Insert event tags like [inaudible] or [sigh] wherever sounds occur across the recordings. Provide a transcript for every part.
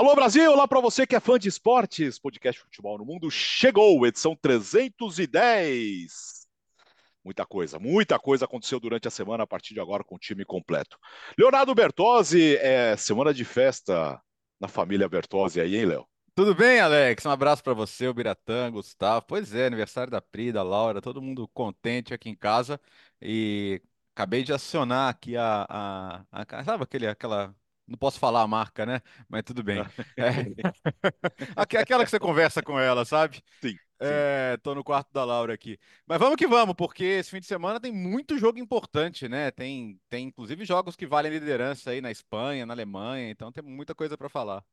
Alô Brasil, olá para você que é fã de esportes, podcast Futebol no Mundo chegou, edição 310. Muita coisa, muita coisa aconteceu durante a semana a partir de agora com o time completo. Leonardo Bertozzi, é semana de festa na família Bertozzi aí, hein, Léo? Tudo bem, Alex? Um abraço para você, o Biratã, Gustavo. Pois é, aniversário da Pri, da Laura, todo mundo contente aqui em casa. E acabei de acionar aqui a, a, a sabe aquele, aquela não posso falar a marca, né? Mas tudo bem. É. [laughs] Aquela que você conversa com ela, sabe? Sim. É, tô no quarto da Laura aqui. Mas vamos que vamos, porque esse fim de semana tem muito jogo importante, né? Tem, tem inclusive jogos que valem liderança aí na Espanha, na Alemanha, então tem muita coisa para falar.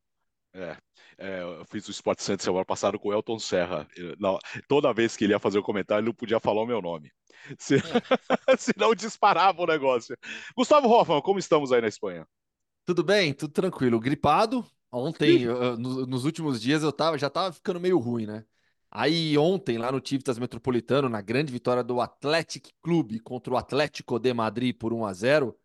É, é, eu fiz o Sport Center semana passada com o Elton Serra. Não, toda vez que ele ia fazer o comentário, ele não podia falar o meu nome. Se, [laughs] senão disparava o negócio. Gustavo Hoffman, como estamos aí na Espanha? Tudo bem, tudo tranquilo. Gripado. Ontem, eu, nos últimos dias, eu tava, já tava ficando meio ruim, né? Aí ontem, lá no Tivitas Metropolitano, na grande vitória do Athletic Clube contra o Atlético de Madrid por 1 a 0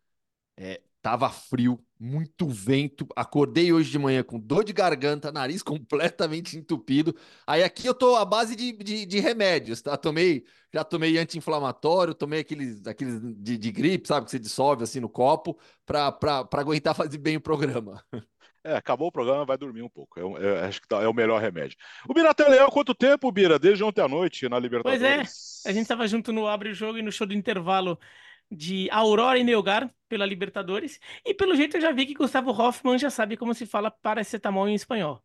é, tava frio, muito vento. Acordei hoje de manhã com dor de garganta, nariz [laughs] completamente entupido. Aí aqui eu tô à base de, de, de remédios, tá? Tomei, já tomei anti-inflamatório, tomei aqueles, aqueles de, de, gripe, sabe? Que você dissolve assim no copo, pra, pra, pra aguentar [laughs] fazer bem o programa. É, acabou o programa, vai dormir um pouco. É, é, acho que tá, é o melhor remédio. O Bira leão quanto tempo, Bira? Desde ontem à noite na Libertadores. Pois é, a gente tava junto no Abre o Jogo e no show do intervalo de Aurora e Melgar pela Libertadores. E pelo jeito eu já vi que Gustavo Hoffman já sabe como se fala paracetamol em espanhol.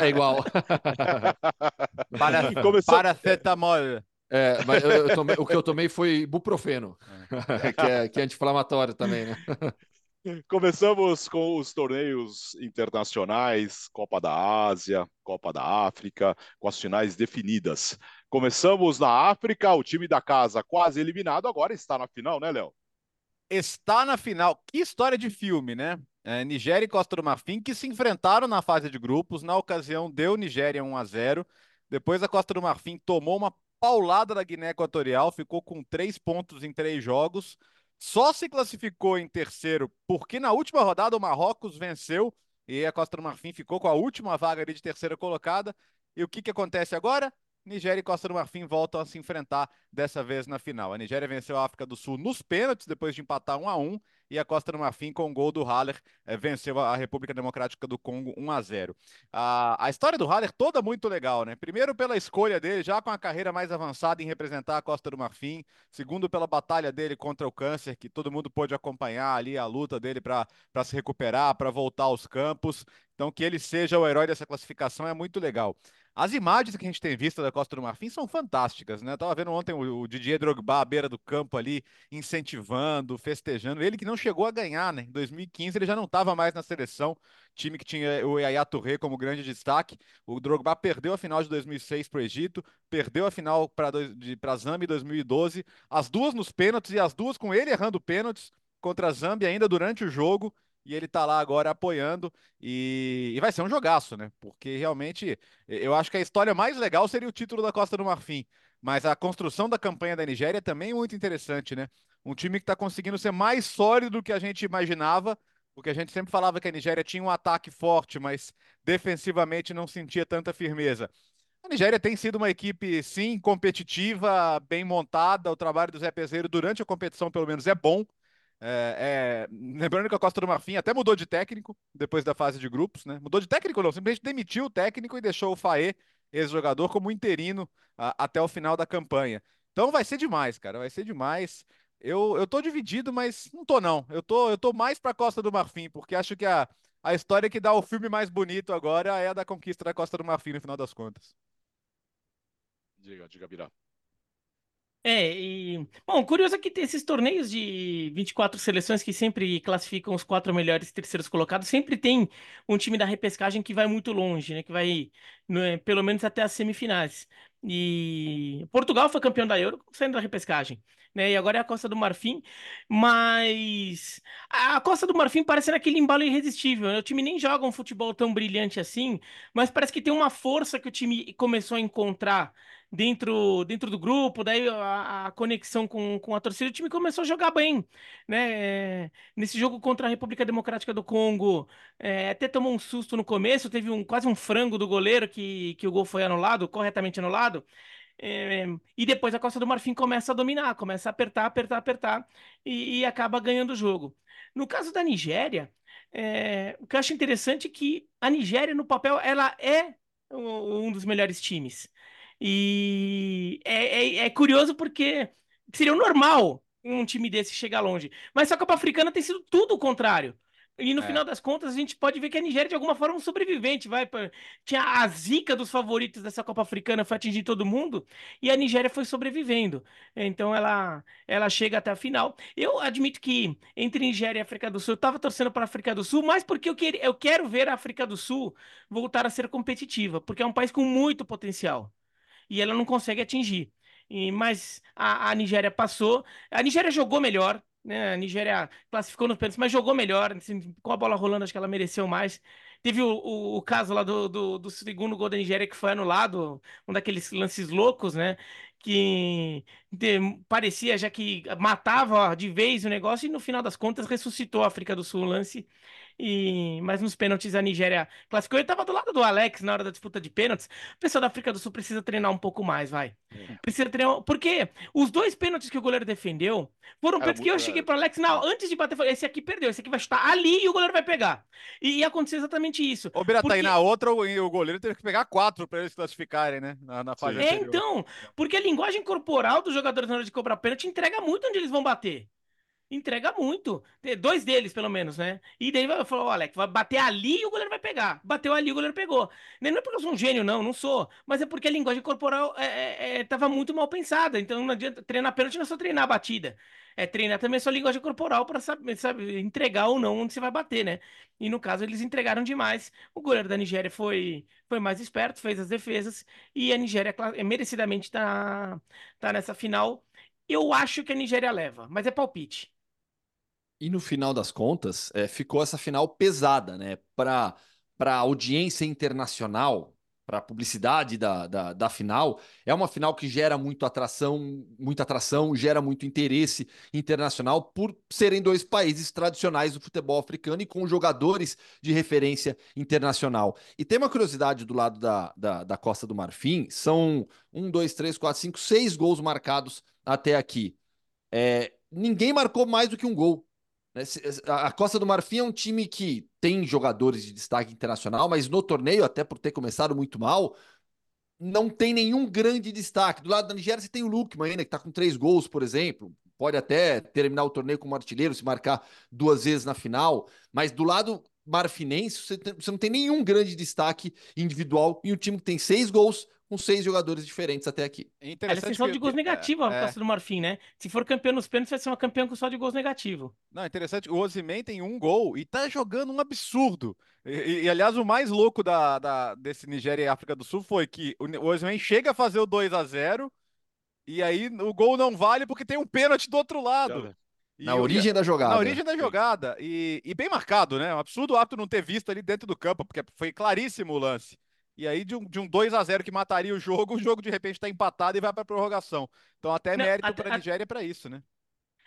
é igual. [laughs] Para, Começou... Paracetamol. É, mas eu, tomei, o que eu tomei foi buprofeno, é. [laughs] que é, que é anti-inflamatório também, né? [laughs] Começamos com os torneios internacionais, Copa da Ásia, Copa da África, com as finais definidas. Começamos na África, o time da casa quase eliminado, agora está na final, né, Léo? Está na final. Que história de filme, né? É, Nigéria e Costa do Marfim que se enfrentaram na fase de grupos. Na ocasião, deu Nigéria 1 a 0. Depois, a Costa do Marfim tomou uma paulada da Guiné Equatorial, ficou com três pontos em três jogos só se classificou em terceiro porque na última rodada o Marrocos venceu e a Costa do Marfim ficou com a última vaga de terceira colocada. E o que, que acontece agora? Nigéria e Costa do Marfim voltam a se enfrentar dessa vez na final. A Nigéria venceu a África do Sul nos pênaltis depois de empatar 1 a 1 e a Costa do Marfim, com o gol do Haller, é, venceu a República Democrática do Congo 1 a 0. A, a história do Haller toda muito legal, né? Primeiro pela escolha dele, já com a carreira mais avançada em representar a Costa do Marfim. Segundo pela batalha dele contra o câncer, que todo mundo pôde acompanhar ali a luta dele para se recuperar, para voltar aos campos. Então, que ele seja o herói dessa classificação é muito legal. As imagens que a gente tem visto da Costa do Marfim são fantásticas, né? Tava vendo ontem o, Didier Drogba à beira do campo ali, incentivando, festejando. Ele que não chegou a ganhar, né? Em 2015 ele já não estava mais na seleção, time que tinha o Yaya Touré como grande destaque. O Drogba perdeu a final de 2006 para o Egito, perdeu a final para a Zâmbia em 2012, as duas nos pênaltis e as duas com ele errando pênaltis contra a Zâmbia ainda durante o jogo e ele tá lá agora apoiando e, e, vai ser um jogaço, né? Porque realmente eu acho que a história mais legal seria o título da Costa do Marfim, mas a construção da campanha da Nigéria também é muito interessante, né? Um time que está conseguindo ser mais sólido do que a gente imaginava, porque a gente sempre falava que a Nigéria tinha um ataque forte, mas defensivamente não sentia tanta firmeza. A Nigéria tem sido uma equipe, sim, competitiva, bem montada. O trabalho do Zé Peseiro durante a competição, pelo menos, é bom. É, é, lembrando que a Costa do Marfim até mudou de técnico depois da fase de grupos, né? Mudou de técnico, não, simplesmente demitiu o técnico e deixou o Faê, ex-jogador, como interino a, até o final da campanha. Então vai ser demais, cara, vai ser demais. Eu, eu tô dividido, mas não tô não. Eu tô, eu tô mais pra Costa do Marfim, porque acho que a, a história que dá o filme mais bonito agora é a da conquista da Costa do Marfim, no final das contas. Diga, diga, Birá. É, e. Bom, curioso é que esses torneios de 24 seleções que sempre classificam os quatro melhores terceiros colocados, sempre tem um time da repescagem que vai muito longe, né? Que vai né, pelo menos até as semifinais. E Portugal foi campeão da Euro saindo da repescagem, né? E agora é a Costa do Marfim, mas a Costa do Marfim parece naquele embalo irresistível. Né? O time nem joga um futebol tão brilhante assim, mas parece que tem uma força que o time começou a encontrar dentro, dentro do grupo, daí a, a conexão com, com a torcida, o time começou a jogar bem, né? É, nesse jogo contra a República Democrática do Congo, é, até tomou um susto no começo, teve um, quase um frango do goleiro que, que o gol foi anulado, corretamente anulado. É, e depois a Costa do Marfim começa a dominar, começa a apertar, apertar, apertar e, e acaba ganhando o jogo. No caso da Nigéria, é, o que eu acho interessante é que a Nigéria, no papel, ela é um dos melhores times. E é, é, é curioso porque seria o normal um time desse chegar longe. Mas a Copa Africana tem sido tudo o contrário. E no é. final das contas, a gente pode ver que a Nigéria, de alguma forma, é um sobrevivente. Vai pra... Tinha a zica dos favoritos dessa Copa Africana, foi atingir todo mundo, e a Nigéria foi sobrevivendo. Então ela, ela chega até a final. Eu admito que entre Nigéria e África do Sul, eu estava torcendo para a África do Sul, mas porque eu, quer... eu quero ver a África do Sul voltar a ser competitiva, porque é um país com muito potencial. E ela não consegue atingir. E, mas a, a Nigéria passou. A Nigéria jogou melhor, né? A Nigéria classificou nos pênaltis, mas jogou melhor. Assim, com a bola rolando, acho que ela mereceu mais. Teve o, o, o caso lá do, do, do, segundo gol da Nigéria que foi anulado, um daqueles lances loucos, né? Que de, parecia já que matava de vez o negócio e no final das contas ressuscitou a África do Sul o lance e, mas nos pênaltis a Nigéria classificou. Eu tava do lado do Alex na hora da disputa de pênaltis. O pessoal da África do Sul precisa treinar um pouco mais, vai. É. Precisa treinar. Porque os dois pênaltis que o goleiro defendeu foram pênaltis que eu cheguei pro Alex, não, antes de bater, esse aqui perdeu, esse aqui vai estar ali e o goleiro vai pegar. E, e aconteceu exatamente isso. Ô, Bira, porque... tá aí na outra, o, o goleiro teve que pegar quatro para eles classificarem, né? Na, na fase É, então, porque a linguagem corporal dos jogadores na hora de cobrar pênalti entrega muito onde eles vão bater entrega muito. Dois deles, pelo menos, né? E daí falou, olha, vai bater ali e o goleiro vai pegar. Bateu ali, o goleiro pegou. Não é porque eu sou um gênio, não, não sou. Mas é porque a linguagem corporal é, é, é tava muito mal pensada. Então não adianta treinar pênalti, não é só treinar a batida. É treinar também a sua linguagem corporal para saber, saber entregar ou não onde você vai bater, né? E no caso, eles entregaram demais. O goleiro da Nigéria foi, foi mais esperto, fez as defesas. E a Nigéria merecidamente tá, tá nessa final. Eu acho que a Nigéria leva, mas é palpite. E no final das contas, é, ficou essa final pesada, né? Para a audiência internacional, para a publicidade da, da, da, final, é uma final que gera muito atração, muita atração, gera muito interesse internacional por serem dois países tradicionais do futebol africano e com jogadores de referência internacional. E tem uma curiosidade do lado da, da, da Costa do Marfim: são um, dois, três, quatro, cinco, seis gols marcados até aqui. É, ninguém marcou mais do que um gol a Costa do Marfim é um time que tem jogadores de destaque internacional, mas no torneio, até por ter começado muito mal, não tem nenhum grande destaque. Do lado da Nigéria, você tem o Lukman ainda, que está com três gols, por exemplo. Pode até terminar o torneio como artilheiro, se marcar duas vezes na final. Mas do lado marfinense, você não tem nenhum grande destaque individual. E um time que tem seis gols, com seis jogadores diferentes até aqui. É interessante. Ela tem de gols negativos é, a Costa é. do Marfim, né? Se for campeão nos pênaltis, vai ser uma campeã com só de gols negativos. Não, é interessante. O Ozyman tem um gol e tá jogando um absurdo. E, e, e aliás, o mais louco da, da, desse Nigéria e África do Sul foi que o Ozyman chega a fazer o 2 a 0 e aí o gol não vale porque tem um pênalti do outro lado. na origem da jogada. Na origem da jogada. E, e bem marcado, né? Um absurdo o árbitro não ter visto ali dentro do campo, porque foi claríssimo o lance. E aí, de um, de um 2 a 0 que mataria o jogo, [laughs] o jogo de repente está empatado e vai para prorrogação. Então, até Não, mérito para a Nigéria para isso, né?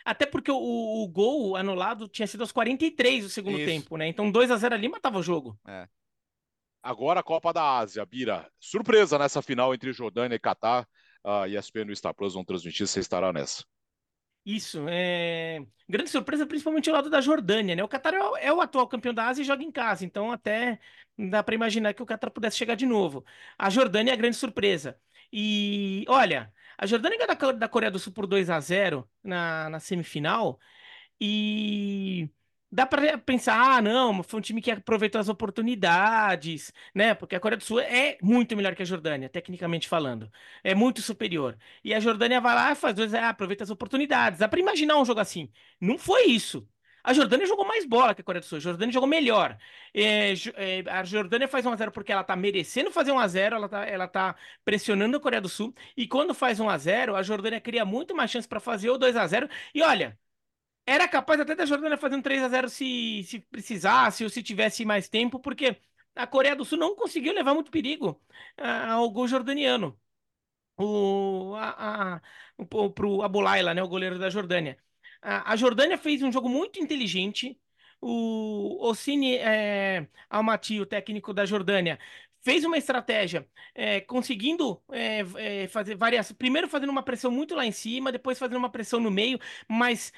Até porque o, o, gol anulado tinha sido aos 43 do segundo isso. tempo, né? Então 2 a 0 ali matava o jogo. É. Agora a Copa da Ásia, Bira. Surpresa nessa final entre Jordânia e Catar. A ESPN no Star Plus vão transmitir, você estará nessa. Isso, é... grande surpresa, principalmente o lado da Jordânia, né? O Qatar é o, é o atual campeão da Ásia e joga em casa, então até dá para imaginar que o Qatar pudesse chegar de novo. A Jordânia é a grande surpresa. E olha, a Jordânia ganhou da, da Coreia do Sul por 2 a 0 na, na semifinal e dá para pensar, ah, não, foi um time que aproveitou as oportunidades, né? Porque a Coreia do Sul é muito melhor que a Jordânia, tecnicamente falando. É muito superior. E a Jordânia vai lá e faz dois, ah, aproveita as oportunidades. Dá para imaginar um jogo assim. Não foi isso. A Jordânia jogou mais bola que a Coreia do Sul. A Jordânia jogou melhor. É, é, a Jordânia faz 1x0 porque ela tá merecendo fazer 1x0, ela tá, ela tá pressionando a Coreia do Sul. E quando faz 1x0, a Jordânia cria muito mais chance para fazer o 2x0. E olha, era capaz até da Jordânia fazendo 3 a 0 se, se precisasse ou se tivesse mais tempo, porque a Coreia do Sul não conseguiu levar muito perigo ao gol jordaniano. o, a, a, o, pro Abulaila, né, o goleiro da Jordânia. A, a Jordânia fez um jogo muito inteligente. O Ossini é, Almaty, o técnico da Jordânia, fez uma estratégia, é, conseguindo é, é, fazer várias. Primeiro fazendo uma pressão muito lá em cima, depois fazendo uma pressão no meio, mas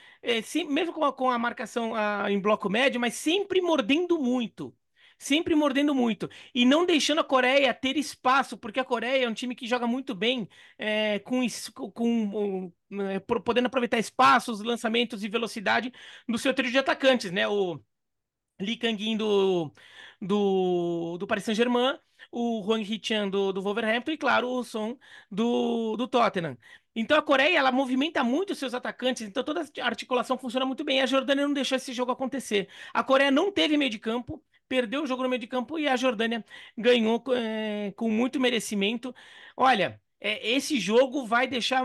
mesmo com a, com a marcação a, em bloco médio, mas sempre mordendo muito sempre mordendo muito e não deixando a Coreia ter espaço, porque a Coreia é um time que joga muito bem com, com é, podendo aproveitar espaços, lançamentos e velocidade do seu trio de atacantes, né? O Lee Kang-in do, do, do Paris Saint-Germain, o Hwang Hee-chan do, do Wolverhampton e, claro, o Son do, do Tottenham. Então a Coreia, ela movimenta muito os seus atacantes, então toda a articulação funciona muito bem. A Jordânia não deixou esse jogo acontecer. A Coreia não teve meio de campo, perdeu o jogo no meio de campo e a Jordânia ganhou é, com muito merecimento. Olha, é, esse jogo vai deixar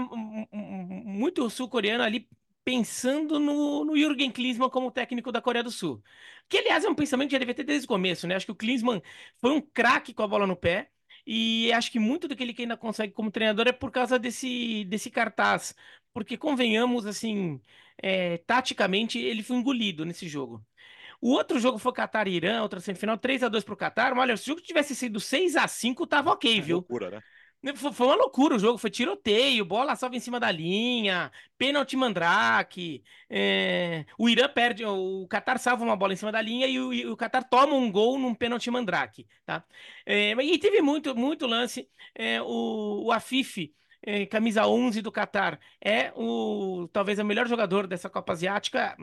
muito sul-coreano ali pensando no, no Jürgen Klinsmann como técnico da Coreia do Sul. Que, aliás, é um pensamento que já deve ter desde o começo, né? Acho que o Klinsmann foi um craque com a bola no pé. E acho que muito do que ele ainda consegue como treinador é por causa desse, desse cartaz. Porque, convenhamos, assim, é, taticamente, ele foi engolido nesse jogo. O outro jogo foi Qatar e Irã, outra semifinal, 3 a 2 pro Qatar. Mas olha, se o jogo tivesse sido 6 a 5 tava ok, é viu? Loucura, né? Foi uma loucura o jogo, foi tiroteio, bola salva em cima da linha, pênalti mandrake. É... O Irã perde, o Qatar salva uma bola em cima da linha e o, e o Qatar toma um gol num pênalti mandrake, tá? É... E teve muito, muito lance. É, o, o Afif, é, camisa 11 do Qatar, é o talvez o melhor jogador dessa Copa Asiática.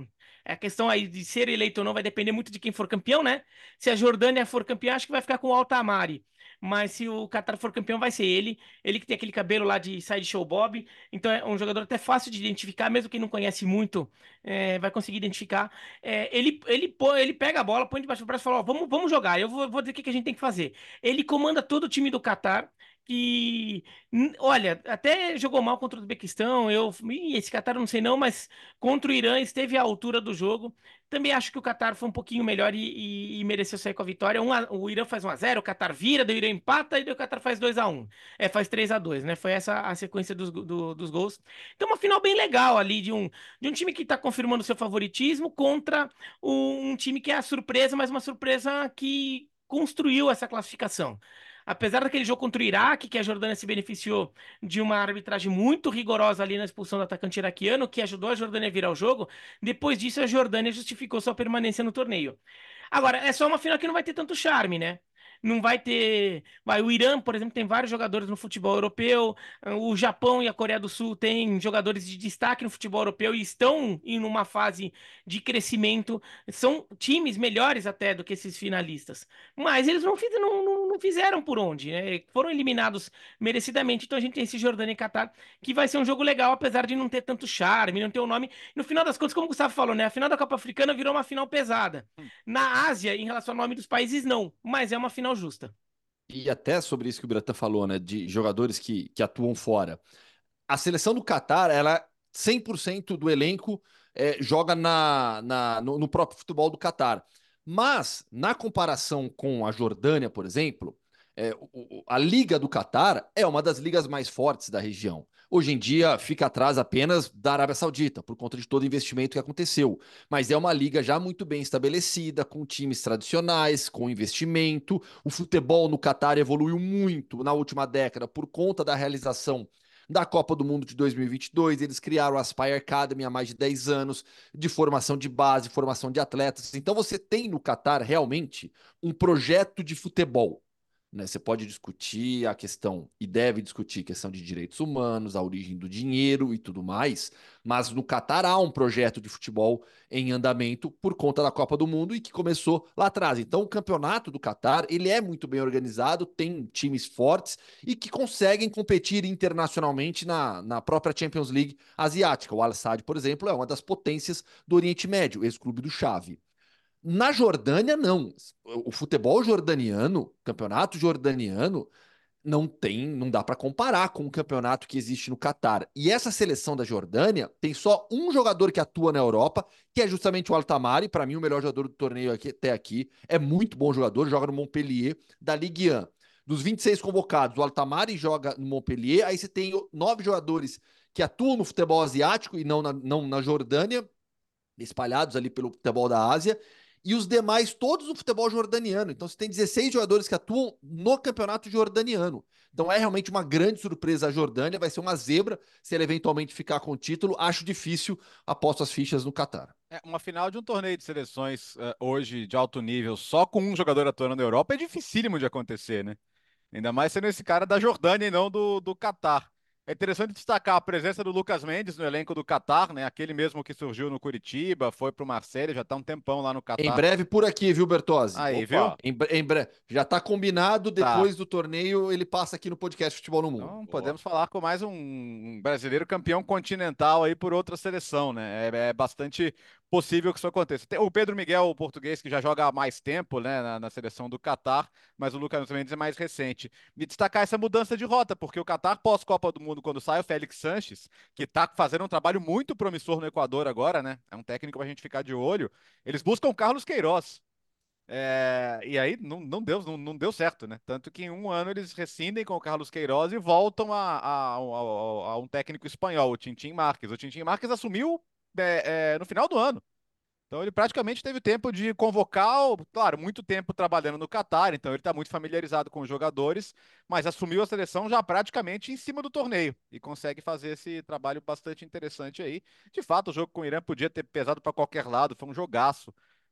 A questão aí de ser eleito ou não vai depender muito de quem for campeão, né? Se a Jordânia for campeã, acho que vai ficar com o Altamari mas se o Qatar for campeão, vai ser ele. Ele que tem aquele cabelo lá de sideshow Bob. Então é um jogador até fácil de identificar, mesmo quem não conhece muito, é, vai conseguir identificar. É, ele, ele, ele pega a bola, põe debaixo do braço e fala: ó, vamos, vamos jogar. Eu vou, vou dizer o que a gente tem que fazer. Ele comanda todo o time do Qatar que, olha, até jogou mal contra o Uzbequistão. Eu, esse Qatar não sei não, mas contra o Irã esteve à altura do jogo. Também acho que o Qatar foi um pouquinho melhor e, e, e mereceu sair com a vitória. Um a, o Irã faz 1 a 0, o Qatar vira, daí o Irã empata e o Qatar faz 2 a 1. É, faz 3 a 2, né? Foi essa a sequência dos, do, dos gols. Então uma final bem legal ali de um, de um time que está confirmando seu favoritismo contra um, um time que é a surpresa, mas uma surpresa que construiu essa classificação apesar daquele jogo contra o Iraque, que a Jordânia se beneficiou de uma arbitragem muito rigorosa ali na expulsão do atacante iraquiano, que ajudou a Jordânia a virar o jogo, depois disso a Jordânia justificou sua permanência no torneio. Agora, é só uma final que não vai ter tanto charme, né? Não vai ter. Vai, o Irã, por exemplo, tem vários jogadores no futebol europeu. O Japão e a Coreia do Sul têm jogadores de destaque no futebol europeu e estão em uma fase de crescimento. São times melhores até do que esses finalistas. Mas eles não, fiz, não, não, não fizeram por onde, né? Foram eliminados merecidamente. Então a gente tem esse Jordânia e Catar, que vai ser um jogo legal, apesar de não ter tanto charme, não ter o um nome. No final das contas, como o Gustavo falou, né? A final da Copa Africana virou uma final pesada. Hum. Na Ásia, em relação ao nome dos países, não. Mas é uma final final justa. E até sobre isso que o Biratan falou, né, de jogadores que, que atuam fora. A seleção do Catar, ela 100% do elenco é, joga na, na no, no, próprio futebol do Catar. Mas, na comparação com a Jordânia, por exemplo, é, o, a Liga do Catar é uma das ligas mais fortes da região hoje em dia fica atrás apenas da Arábia Saudita, por conta de todo o investimento que aconteceu. Mas é uma liga já muito bem estabelecida, com times tradicionais, com investimento. O futebol no Catar evoluiu muito na última década por conta da realização da Copa do Mundo de 2022. Eles criaram a Aspire Academy há mais de 10 anos, de formação de base, formação de atletas. Então você tem no Catar realmente um projeto de futebol. Né? Você pode discutir a questão, e deve discutir questão de direitos humanos, a origem do dinheiro e tudo mais, mas no Catar há um projeto de futebol em andamento por conta da Copa do Mundo e que começou lá atrás. Então, o campeonato do Catar ele é muito bem organizado, tem times fortes e que conseguem competir internacionalmente na, na própria Champions League asiática. O Al-Sadd, por exemplo, é uma das potências do Oriente Médio, ex-clube do Xavi. Na Jordânia, não. O futebol jordaniano, campeonato jordaniano, não tem, não dá para comparar com o campeonato que existe no Catar. E essa seleção da Jordânia tem só um jogador que atua na Europa, que é justamente o Altamari, para mim o melhor jogador do torneio aqui, até aqui. É muito bom jogador, joga no Montpellier da Ligue 1. dos 26 convocados, o Altamari joga no Montpellier, aí você tem nove jogadores que atuam no futebol asiático e não na, não na Jordânia, espalhados ali pelo futebol da Ásia, e os demais todos no futebol jordaniano. Então você tem 16 jogadores que atuam no campeonato jordaniano. Então é realmente uma grande surpresa a Jordânia, vai ser uma zebra se ela eventualmente ficar com o título. Acho difícil, aposto as fichas no Catar. É, uma final de um torneio de seleções uh, hoje de alto nível, só com um jogador atuando na Europa, é dificílimo de acontecer, né? Ainda mais sendo esse cara da Jordânia e não do, do Catar. É interessante destacar a presença do Lucas Mendes no elenco do Qatar, né? Aquele mesmo que surgiu no Curitiba, foi para o Marcelo, já está um tempão lá no Qatar. Em breve por aqui, viu, Bertozzi? Aí, Opa. viu? Em, em breve. Já está combinado, tá. depois tá. do torneio ele passa aqui no podcast Futebol no Mundo. Então, podemos falar com mais um brasileiro campeão continental aí por outra seleção, né? É, é bastante possível que isso aconteça. O Pedro Miguel, o português, que já joga há mais tempo né, na, na, seleção do Catar, mas o Lucas Mendes é mais recente. Me destacar essa mudança de rota, porque o Catar, pós-Copa do Mundo, quando sai o Félix Sanches, que está fazendo um trabalho muito promissor no Equador agora, né? É um técnico para a gente ficar de olho. Eles buscam Carlos Queiroz. É, e aí não, não, deu, não, não, deu certo, né? Tanto que em um ano eles rescindem com o Carlos Queiroz e voltam a, a, a, a um técnico espanhol, o Tintin Marques. O Tintin Marques assumiu é, é, no final do ano. Então ele praticamente teve tempo de convocar, claro, muito tempo trabalhando no Catar, então ele está muito familiarizado com os jogadores, mas assumiu a seleção já praticamente em cima do torneio e consegue fazer esse trabalho bastante interessante aí. De fato, o jogo com o Irã podia ter pesado para qualquer lado, foi um jogaço.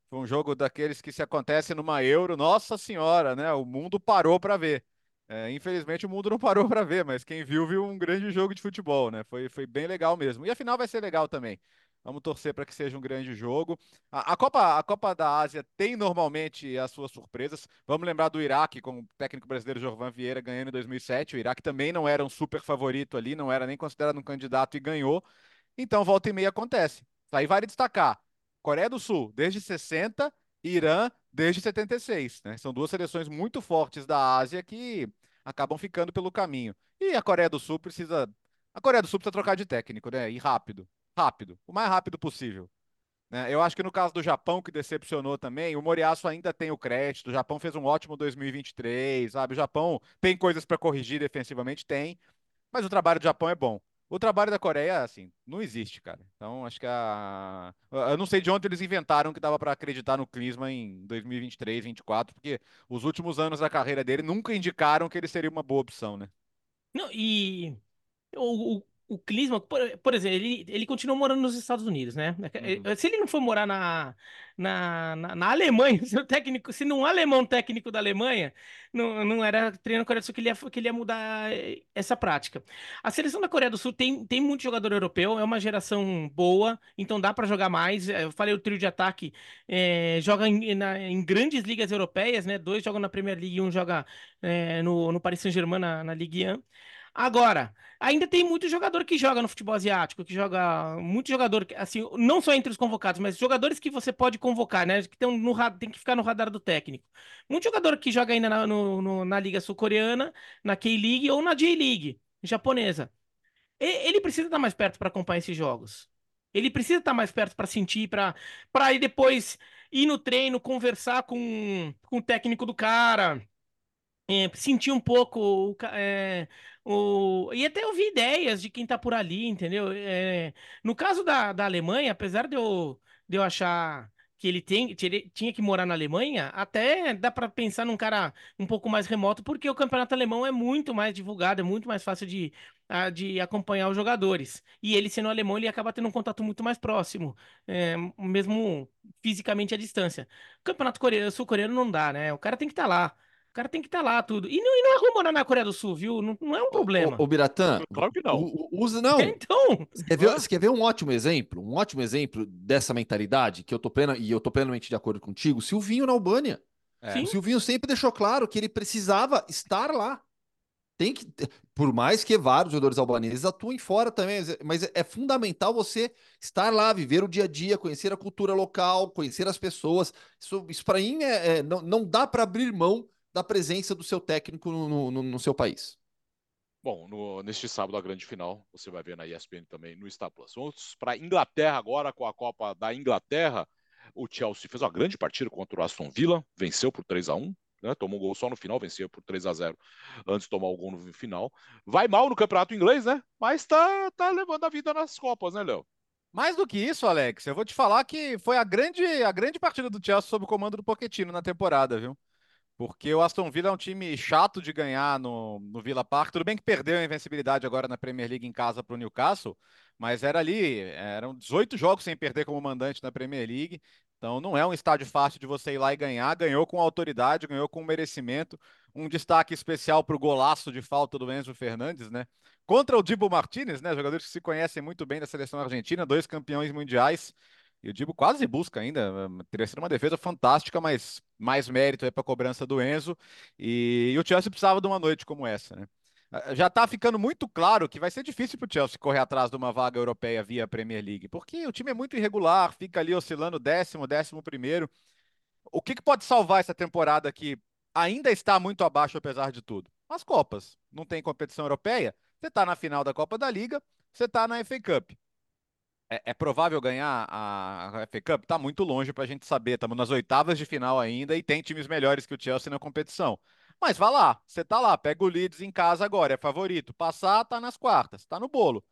Foi um jogo daqueles que se acontece numa Euro, nossa senhora, né? O mundo parou para ver. É, infelizmente o mundo não parou para ver, mas quem viu viu um grande jogo de futebol, né? Foi, foi bem legal mesmo. E a final vai ser legal também. Vamos torcer para que seja um grande jogo. A, a, Copa, a Copa da Ásia tem normalmente as suas surpresas. Vamos lembrar do Iraque, com o técnico brasileiro Jorvan Vieira ganhando em 2007. O Iraque também não era um super favorito ali, não era nem considerado um candidato e ganhou. Então, volta e meia acontece. Aí vale destacar: Coreia do Sul, desde 60, Irã, desde 76. Né? São duas seleções muito fortes da Ásia que acabam ficando pelo caminho. E a Coreia do Sul precisa. A Coreia do Sul precisa trocar de técnico, né? E rápido rápido, o mais rápido possível. Né? Eu acho que no caso do Japão, que decepcionou também, o Moriaço ainda tem o crédito. O Japão fez um ótimo 2023, sabe? O Japão tem coisas para corrigir defensivamente, tem, mas o trabalho do Japão é bom. O trabalho da Coreia, assim, não existe, cara. Então, acho que a. Eu não sei de onde eles inventaram que dava para acreditar no Clisma em 2023, 2024, porque os últimos anos da carreira dele nunca indicaram que ele seria uma boa opção, né? Não, e o, o Klinsmann, por, por, exemplo, ele, ele continua morando nos Estados Unidos, né? Uhum. Se ele não for morar na, na, na, na, Alemanha, [laughs] se, o técnico, se não um alemão técnico da Alemanha, não, não era treinando Coreia do Sul que ele, ia, que ele ia mudar eh, essa prática. A seleção da Coreia do Sul tem, tem muito jogador europeu, é uma geração boa, então dá para jogar mais. Eu falei o trio de ataque, é, joga em, na, em, grandes ligas europeias, né? Dois jogam na Premier League e um joga é, no, no Paris Saint-Germain na, na Ligue 1. Agora, ainda tem muito jogador que joga no futebol asiático, que joga. Muito jogador, assim, não só entre os convocados, mas jogadores que você pode convocar, né? Que tem, no, tem que ficar no radar do técnico. Muito jogador que joga ainda na, no, no, na Liga Sul-Coreana, na K-League ou na J-League japonesa. Ele precisa estar mais perto para acompanhar esses jogos. Ele precisa estar mais perto para sentir, para aí depois ir no treino, conversar com, com o técnico do cara é, sentir um pouco é, o, e até ouvir ideias de quem tá por ali, entendeu? É, no caso da, da Alemanha, apesar de eu, de eu achar que ele tem, tinha que morar na Alemanha, até dá para pensar num cara um pouco mais remoto, porque o campeonato alemão é muito mais divulgado, é muito mais fácil de, de acompanhar os jogadores. E ele sendo alemão, ele acaba tendo um contato muito mais próximo, é, mesmo fisicamente à distância. O campeonato sul-coreano não dá, né? O cara tem que estar tá lá cara tem que estar tá lá, tudo. E não, e não é rumo na Coreia do Sul, viu? Não, não é um problema. O, o Biratã, claro que não. usa, não. então. Você quer, ver, você quer ver um ótimo exemplo? Um ótimo exemplo dessa mentalidade, que eu tô plena, e eu tô plenamente de acordo contigo. Silvinho na Albânia. É. O Silvinho sempre deixou claro que ele precisava estar lá. Tem que, por mais que vários jogadores albaneses atuem fora também, mas é fundamental você estar lá, viver o dia a dia, conhecer a cultura local, conhecer as pessoas. Isso, isso para mim é, é, não, não dá para abrir mão da presença do seu técnico no, no, no seu país. Bom, no, neste sábado, a grande final, você vai ver na ESPN também no Star Plus. Vamos para a Inglaterra agora, com a Copa da Inglaterra. O Chelsea fez uma grande partida contra o Aston Villa, venceu por 3 a 1 né? Tomou um gol só no final, vencia por 3 a 0 antes de tomar o gol no final. Vai mal no campeonato inglês, né? Mas tá, tá levando a vida nas Copas, né, Léo? Mais do que isso, Alex, eu vou te falar que foi a grande, a grande partida do Chelsea sob o comando do Pochettino na temporada, viu? Porque o Aston Villa é um time chato de ganhar no, no Villa Park. Tudo bem que perdeu a invencibilidade agora na Premier League em casa para o Newcastle, mas era ali, eram 18 jogos sem perder como mandante na Premier League. Então não é um estádio fácil de você ir lá e ganhar. Ganhou com autoridade, ganhou com merecimento. Um destaque especial para o golaço de falta do Enzo Fernandes, né? Contra o Dibu Martinez, né? Jogadores que se conhecem muito bem da seleção argentina, dois campeões mundiais. E o Dibu quase busca ainda. Teria sido uma defesa fantástica, mas mais mérito é para a cobrança do Enzo. E, e o Chelsea precisava de uma noite como essa, né? Ah, já está ficando muito claro que vai ser difícil para o Chelsea correr atrás de uma vaga europeia via Premier League, porque o time é muito irregular, fica ali oscilando décimo, décimo primeiro. O que, que pode salvar essa temporada que ainda está muito abaixo, apesar de tudo? As Copas. Não tem competição europeia? Você está na final da Copa da Liga, você está na FA Cup. É, é, provável ganhar a, FA Cup? Está muito longe para a gente saber. Estamos nas oitavas de final ainda e tem times melhores que o Chelsea na competição. Mas vá lá, você tá lá, pega o Leeds em casa agora, é favorito. Passar, tá nas quartas, tá no bolo.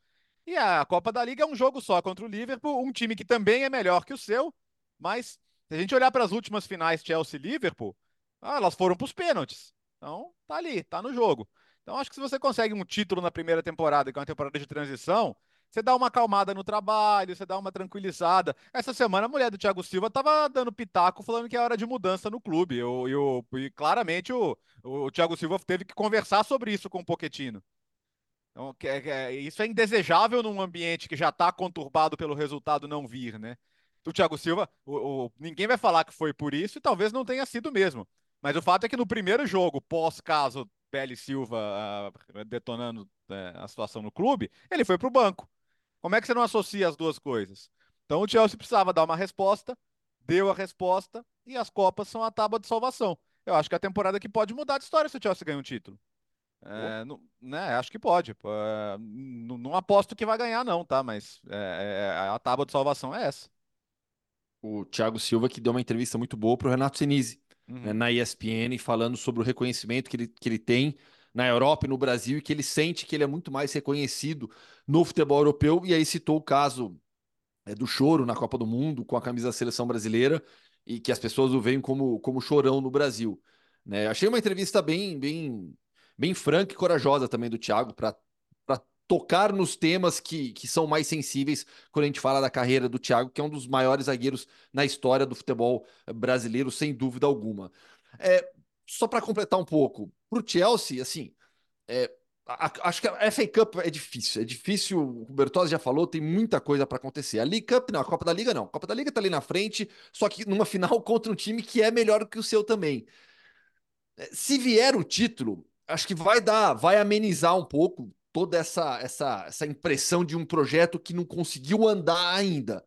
E a Copa da Liga é um jogo só contra o Liverpool, um time que também é melhor que o seu, mas se a gente olhar para as últimas finais Chelsea-Liverpool, ah, elas foram para os pênaltis. Então, tá ali, tá no jogo. Então, acho que se você consegue um título na primeira temporada, que é uma temporada de transição, você dá uma acalmada no trabalho, você dá uma tranquilizada. Essa semana a mulher do Thiago Silva tava dando pitaco falando que é hora de mudança no clube. Eu, eu, e claramente o, o Thiago Silva teve que conversar sobre isso com o Poquetino. Então, é, é, isso é indesejável num ambiente que já está conturbado pelo resultado não vir, né? O Thiago Silva, o, o, ninguém vai falar que foi por isso e talvez não tenha sido mesmo. Mas o fato é que no primeiro jogo, pós-caso Pele Silva uh, detonando uh, a situação no clube, ele foi para o banco. Como é que você não associa as duas coisas? Então o Chelsea precisava dar uma resposta, deu a resposta e as Copas são a tábua de salvação. Eu acho que a temporada que pode mudar de história se o Chelsea ganhar um título. É, não, né, acho que pode. É, não, não, aposto que vai ganhar, não, tá? Mas é, é, a tábua de salvação é essa. O Thiago Silva que deu uma entrevista muito boa para o Renato Senise uhum. né, na ESPN, falando sobre o reconhecimento que ele, que ele tem na Europa e no Brasil e que ele sente que ele é muito mais reconhecido no futebol europeu. E aí citou o caso é, do choro na Copa do Mundo com a camisa da seleção brasileira e que as pessoas o veem como, como chorão no Brasil. Né? Achei uma entrevista bem, bem, bem franca e corajosa também do Thiago para tocar nos temas que, que são mais sensíveis quando a gente fala da carreira do Thiago, que é um dos maiores zagueiros na história do futebol brasileiro, sem dúvida alguma. É, só para completar um pouco, para o Chelsea, assim, é, a, acho que a FA Cup é difícil. É difícil, o Bertozzi já falou, tem muita coisa para acontecer. A League Cup, não, a Copa da Liga não. A Copa da Liga tá ali na frente, só que numa [laughs] final contra um time que é melhor que o seu também. É, se vier o título, acho que vai dar, vai amenizar um pouco toda essa, essa, essa impressão de um projeto que não conseguiu andar ainda.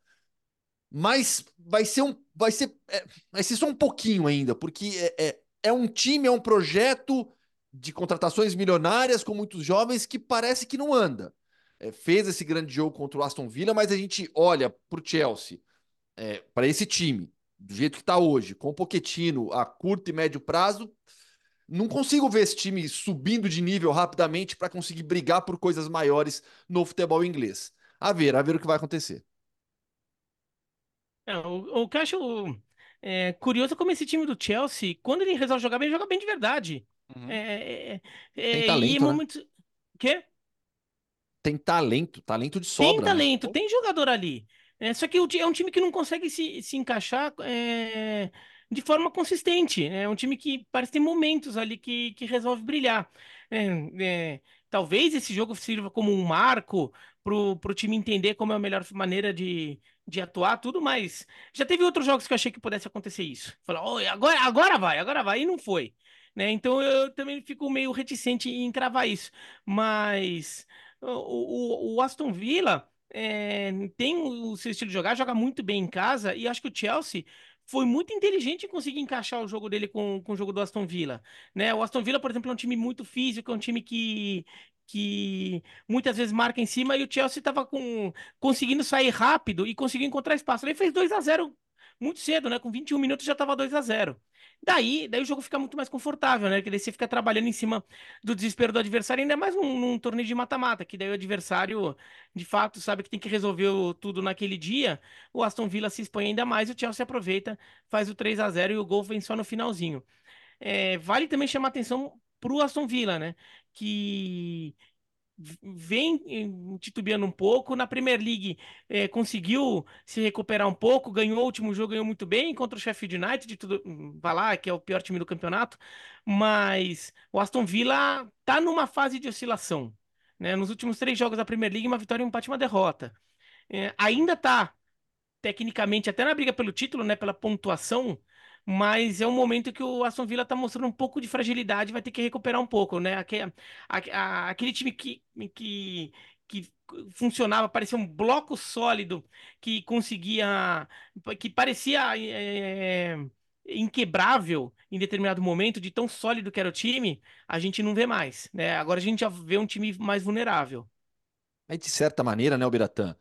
Mas vai ser um, vai ser, é, vai ser só um pouquinho ainda, porque é, é é um time, é um projeto de contratações milionárias com muitos jovens que parece que não anda. É, fez esse grande jogo contra o Aston Villa, mas a gente olha para o Chelsea, é, para esse time, do jeito que está hoje, com o Pochettino a curto e médio prazo, não consigo ver esse time subindo de nível rapidamente para conseguir brigar por coisas maiores no futebol inglês. A ver, a ver o que vai acontecer. É, o, o que eu acho é, curioso como esse time do Chelsea, quando ele resolve jogar bem, joga bem de verdade. Uhum. É, é, é tem talento, e né? Quê? Tem talento, talento de sobra. Tem né? talento, né? tem jogador ali. É, só que é um time que não consegue se, se encaixar é, de forma consistente. É um time que parece ter momentos ali que, que resolve brilhar. É, é, talvez esse jogo sirva como um marco para o time entender como é a melhor maneira de, de atuar, tudo, mas já teve outros jogos que eu achei que pudesse acontecer isso. Falar, oh, agora, agora vai, agora vai, e não foi. Né? Então eu também fico meio reticente em cravar isso. Mas o, o, o Aston Villa é, tem o seu estilo de jogar, joga muito bem em casa, e acho que o Chelsea foi muito inteligente em conseguir encaixar o jogo dele com, com o jogo do Aston Villa. Né? O Aston Villa, por exemplo, é um time muito físico, é um time que, que muitas vezes marca em cima e o Chelsea estava com, conseguindo sair rápido e conseguiu encontrar espaço. Ele fez 2 a 0 muito cedo, né? Com 21 minutos já estava 2 a 0 Daí, daí o jogo fica muito mais confortável, né? Porque daí você fica trabalhando em cima do desespero do adversário, ainda mais num, num torneio de mata-mata, que daí o adversário, de fato, sabe que tem que resolver o, tudo naquele dia. O Aston Villa se expõe ainda mais, o Chelsea aproveita, faz o 3 a 0 e o gol vem só no finalzinho. É, vale também chamar atenção pro Aston Villa, né? Que vem eh, titubeando um pouco. Na Premier League é, conseguiu se recuperar um pouco, ganhou o último jogo, ganhou muito bem contra o Sheffield United, tudo, vai lá, que é o pior time do campeonato. Mas o Aston Villa tá numa fase de oscilação. Né? Nos últimos três jogos da Premier League, uma vitória, um empate uma derrota. É, ainda tá tecnicamente até na briga pelo título, né, pela pontuação, mas é um momento que o Aston Villa está mostrando um pouco de fragilidade, vai ter que recuperar um pouco, né? Aquele, aquele time que, que, que funcionava, parecia um bloco sólido, que conseguia, que parecia é, inquebrável em determinado momento, de tão sólido que era o time, a gente não vê mais, né? Agora a gente já vê um time mais vulnerável. Aí, de certa maneira, né, Albiratã,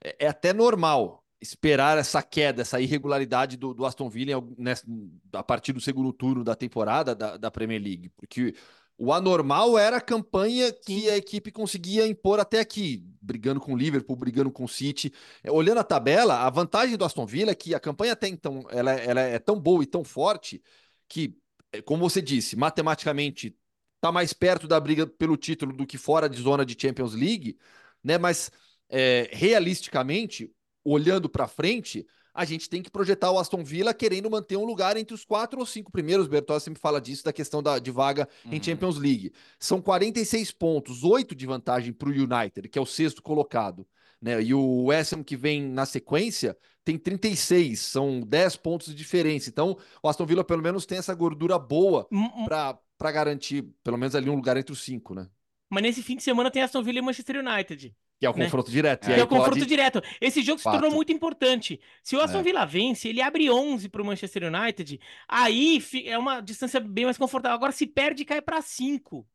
é, é até normal esperar essa queda, essa irregularidade do, do Aston Villa nessa, a partir do segundo turno da temporada da, da, Premier League, porque o anormal era a campanha que a equipe conseguia impor até aqui, brigando com o Liverpool, brigando com o City. É, olhando a tabela, a vantagem do Aston Villa é que a campanha até então ela, ela é tão boa e tão forte que, é, como você disse, matematicamente está mais perto da briga pelo título do que fora de zona de Champions League, né? Mas é, realisticamente olhando para frente, a gente tem que projetar o Aston Villa querendo manter um lugar entre os quatro ou cinco primeiros. O Bertozzi sempre fala disso, da questão da, de vaga uhum. em Champions League. São 46 pontos, 8 de vantagem para o United, que é o sexto colocado. Né? E o West Ham, que vem na sequência, tem 36, são 10 pontos de diferença. Então, o Aston Villa pelo menos tem essa gordura boa hum, hum. para garantir pelo menos ali um lugar entre os cinco, né? Mas nesse fim de semana tem Aston Villa e Manchester United. Que é o né? confronto direto. Que é o confronto pode... direto. Esse jogo se tornou muito importante. Se o Aston é. Villa vence, ele abre 11 para o Manchester United, aí é uma distância bem mais confortável. Agora, se perde, cai para 5.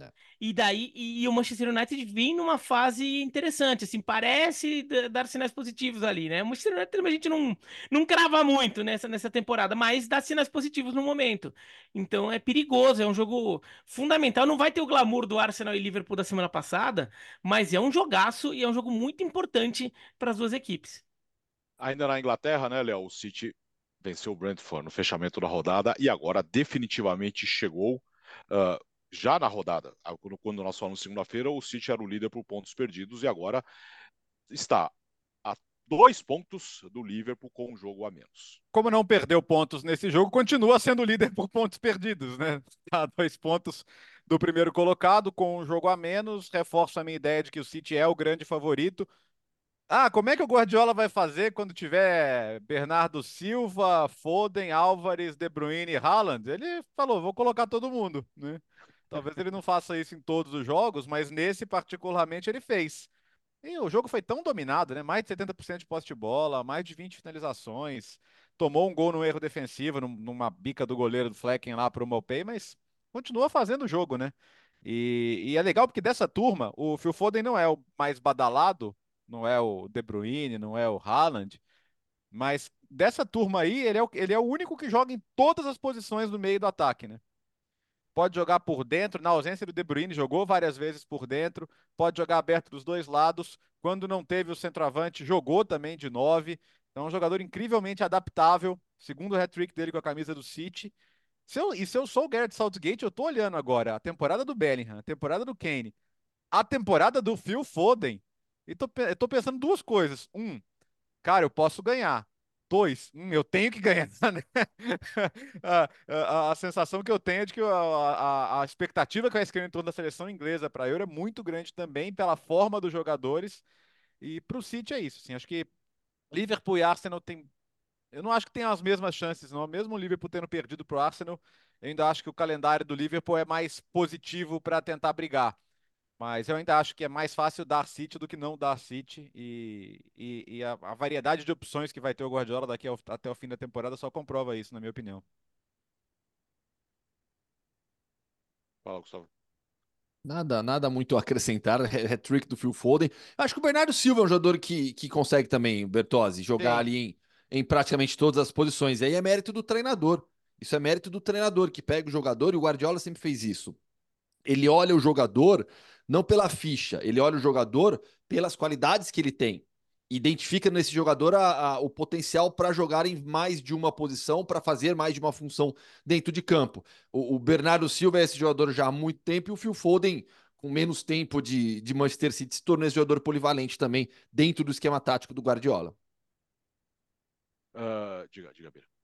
É. E daí, e, e, o Manchester United vem numa fase interessante, assim, parece dar sinais positivos ali, né? O Manchester United a gente não, não crava muito nessa, nessa temporada, mas dá sinais positivos no momento. Então é perigoso, é um jogo fundamental. Não vai ter o glamour do Arsenal e Liverpool da semana passada, mas é um jogaço e é um jogo muito importante para as duas equipes. Ainda na Inglaterra, né, Léo? O City venceu o Brentford no fechamento da rodada e agora definitivamente chegou. Uh, já na rodada, quando nós falamos segunda-feira, o City era o líder por pontos perdidos e agora está a dois pontos do Liverpool com um jogo a menos. Como não perdeu pontos nesse jogo, continua sendo líder por pontos perdidos, né? Está a dois pontos do primeiro colocado com um jogo a menos. Reforço a minha ideia de que o City é o grande favorito. Ah, como é que o Guardiola vai fazer quando tiver Bernardo Silva, Foden, Álvares, De Bruyne e Haaland? Ele falou, vou colocar todo mundo, né? Talvez ele não faça isso em todos os jogos, mas nesse particularmente ele fez. E o jogo foi tão dominado, né? Mais de 70% de posse de bola, mais de 20 finalizações. Tomou um gol no erro defensivo, numa bica do goleiro do Flecken lá para o Mopey, mas continua fazendo o jogo, né? E, e, é legal porque dessa turma, o Phil Foden não é o mais badalado, não é o De Bruyne, não é o Haaland, mas dessa turma aí, ele é o, ele é o único que joga em todas as posições do meio do ataque, né? Pode jogar por dentro, na ausência do De Bruyne, jogou várias vezes por dentro, pode jogar aberto dos dois lados. Quando não teve o centroavante, jogou também de nove. Então, é um jogador incrivelmente adaptável, segundo o hat-trick dele com a camisa do City. Se eu, e se eu sou o Garrett Southgate, eu tô olhando agora a temporada do Bellingham, a temporada do Kane, a temporada do Phil Foden. E tô, eu tô pensando duas coisas. Um, cara, eu posso ganhar. Dois, hum, eu tenho que ganhar, [laughs] né? a, a, a, sensação que eu tenho é de que a, a, expectativa que vai escrever em torno da seleção inglesa para a Euro é muito grande também pela forma dos jogadores. E para o City é isso. Assim, acho que Liverpool e Arsenal tem. Eu não acho que tem as mesmas chances, não. Mesmo o Liverpool tendo perdido para o Arsenal, eu ainda acho que o calendário do Liverpool é mais positivo para tentar brigar. Mas eu ainda acho que é mais fácil dar City do que não dar City. E, e, e a, a, variedade de opções que vai ter o Guardiola daqui ao, até o fim da temporada só comprova isso, na minha opinião. Fala, Gustavo. Nada, nada muito a acrescentar. Hat-trick do Phil Foden. Acho que o Bernardo Silva é um jogador que, que consegue também, Bertozzi, jogar Sim. ali em, em praticamente todas as posições. E aí é mérito do treinador. Isso é mérito do treinador que pega o jogador e o Guardiola sempre fez isso. Ele olha o jogador não pela ficha, ele olha o jogador pelas qualidades que ele tem. Identifica nesse jogador a, a, o potencial para jogar em mais de uma posição, para fazer mais de uma função dentro de campo. O, o, Bernardo Silva é esse jogador já há muito tempo e o Phil Foden, com menos tempo de, de Manchester City, se tornou esse jogador polivalente também dentro do esquema tático do Guardiola. Uh, diga, diga, Bira.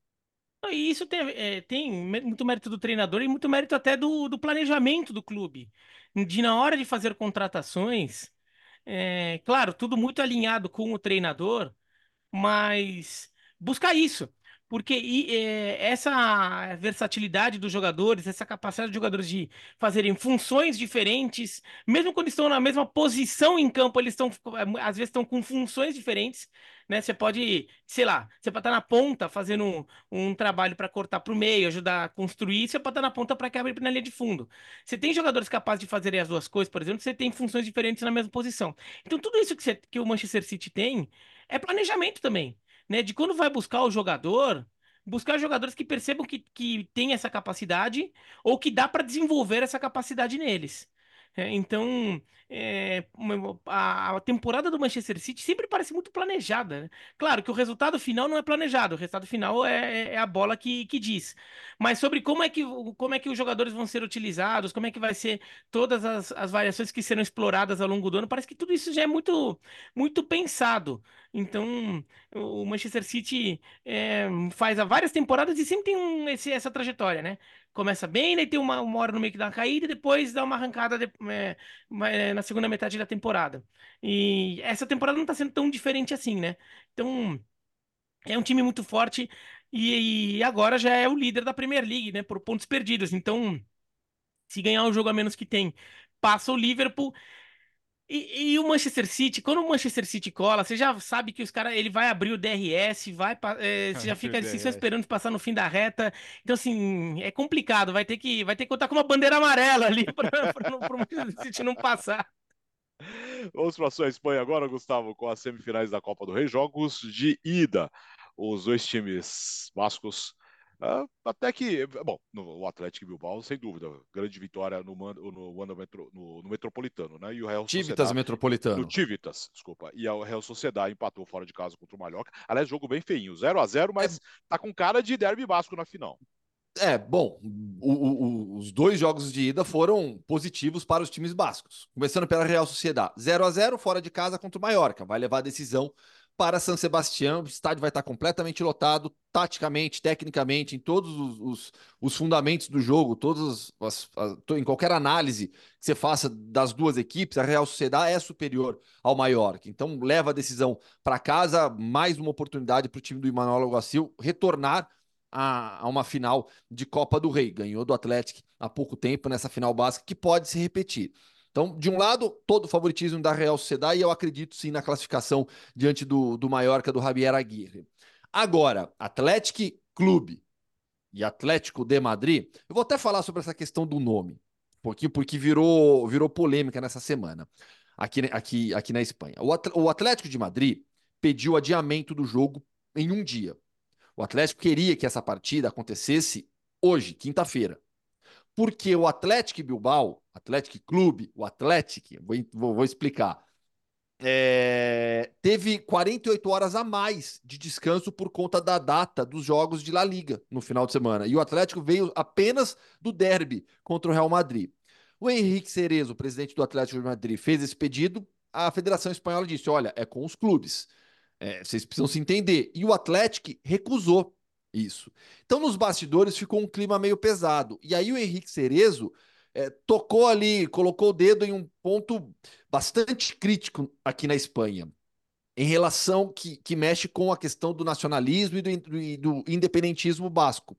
E isso tem, é, tem, muito mérito do treinador e muito mérito até do, do planejamento do clube. De na hora de fazer contratações, é, claro, tudo muito alinhado com o treinador, mas buscar isso. Porque e, é, essa versatilidade dos jogadores, essa capacidade dos jogadores de fazerem funções diferentes, mesmo quando estão na mesma posição em campo, eles estão, às vezes, estão com funções diferentes né? Você pode, sei lá, você pode estar na ponta fazendo um, um trabalho para cortar para o meio, ajudar a construir, você pode estar na ponta para que abrir na linha de fundo. Você tem jogadores capazes de fazerem as duas coisas, por exemplo, você tem funções diferentes na mesma posição. Então, tudo isso que, você, que o Manchester City tem é planejamento também, né? De quando vai buscar o jogador buscar jogadores que percebam que, que tem essa capacidade ou que dá para desenvolver essa capacidade neles. É, então, é, a, temporada do Manchester City sempre parece muito planejada. Né? Claro que o resultado final não é planejado, o resultado final é, é, a bola que, que diz. Mas sobre como é, que, como é que os jogadores vão ser utilizados, como é que vai ser todas as, as variações que serão exploradas ao longo do ano, parece que tudo isso já é muito, muito pensado. Então, o Manchester City é, faz várias temporadas e sempre tem um, esse, essa trajetória, né? Começa bem, daí tem uma, uma hora no meio que dá uma caída e depois dá uma arrancada de, é, é, na segunda metade da temporada. E essa temporada não tá sendo tão diferente assim, né? Então, é um time muito forte e, e agora já é o líder da Premier League, né? Por pontos perdidos. Então, se ganhar o jogo a menos que tem, passa o Liverpool e, e, o Manchester City, quando o Manchester City cola, você já sabe que os caras, ele vai abrir o DRS, vai, é, [laughs] você já fica assim, só esperando passar no fim da reta. Então, assim, é complicado, vai ter que, vai ter que contar com uma bandeira amarela ali [laughs] para o Manchester City não passar. Vamos para a sua Espanha agora, Gustavo, com as semifinais da Copa do Rei, jogos de ida. Os dois times bascos Uh, até que, bom, no, o Atlético Bilbao, sem dúvida, grande vitória no, no, no, metro, no, no Metropolitano, né? E o Real Tivitas Metropolitano. No Tivitas, desculpa. E o Real Sociedade empatou fora de casa contra o Mallorca. Aliás, jogo bem feinho, 0 a 0 mas é... tá com cara de derby basco na final. É, bom, o, o, os dois jogos de ida foram positivos para os times bascos. Começando pela Real Sociedade, 0 a 0 fora de casa contra o Mallorca. Vai levar a decisão para San Sebastião. O estádio vai estar completamente lotado, taticamente, tecnicamente, em todos os, os, os fundamentos do jogo, todos as, as, em qualquer análise que você faça das duas equipes, a Real Sociedade é superior ao Mallorca. Então, leva a decisão para casa, mais uma oportunidade para o time do Emmanuel Alguacil retornar a, a, uma final de Copa do Rei. Ganhou do Atlético há pouco tempo nessa final básica, que pode se repetir. Então, de um lado, todo o favoritismo da Real Sociedade e eu acredito sim na classificação diante do, do Mallorca do Javier Aguirre. Agora, Atlético Clube e Atlético de Madrid, eu vou até falar sobre essa questão do nome, pouquinho, porque virou, virou polêmica nessa semana aqui, aqui, aqui na Espanha. O Atlético de Madrid pediu adiamento do jogo em um dia. O Atlético queria que essa partida acontecesse hoje, quinta-feira porque o Atlético Bilbao, Atlético Clube, o Atlético, vou, vou, vou explicar, é, teve 48 horas a mais de descanso por conta da data dos jogos de La Liga no final de semana. E o Atlético veio apenas do derby contra o Real Madrid. O Henrique Cerezo, presidente do Atlético de Madrid, fez esse pedido. A Federação Espanhola disse: olha, é com os clubes. É, vocês precisam se entender. E o Atlético recusou. Isso. Então, nos bastidores ficou um clima meio pesado. E aí o Henrique Cerezo é, tocou ali, colocou o dedo em um ponto bastante crítico aqui na Espanha, em relação que, que mexe com a questão do nacionalismo e do, do, do independentismo basco.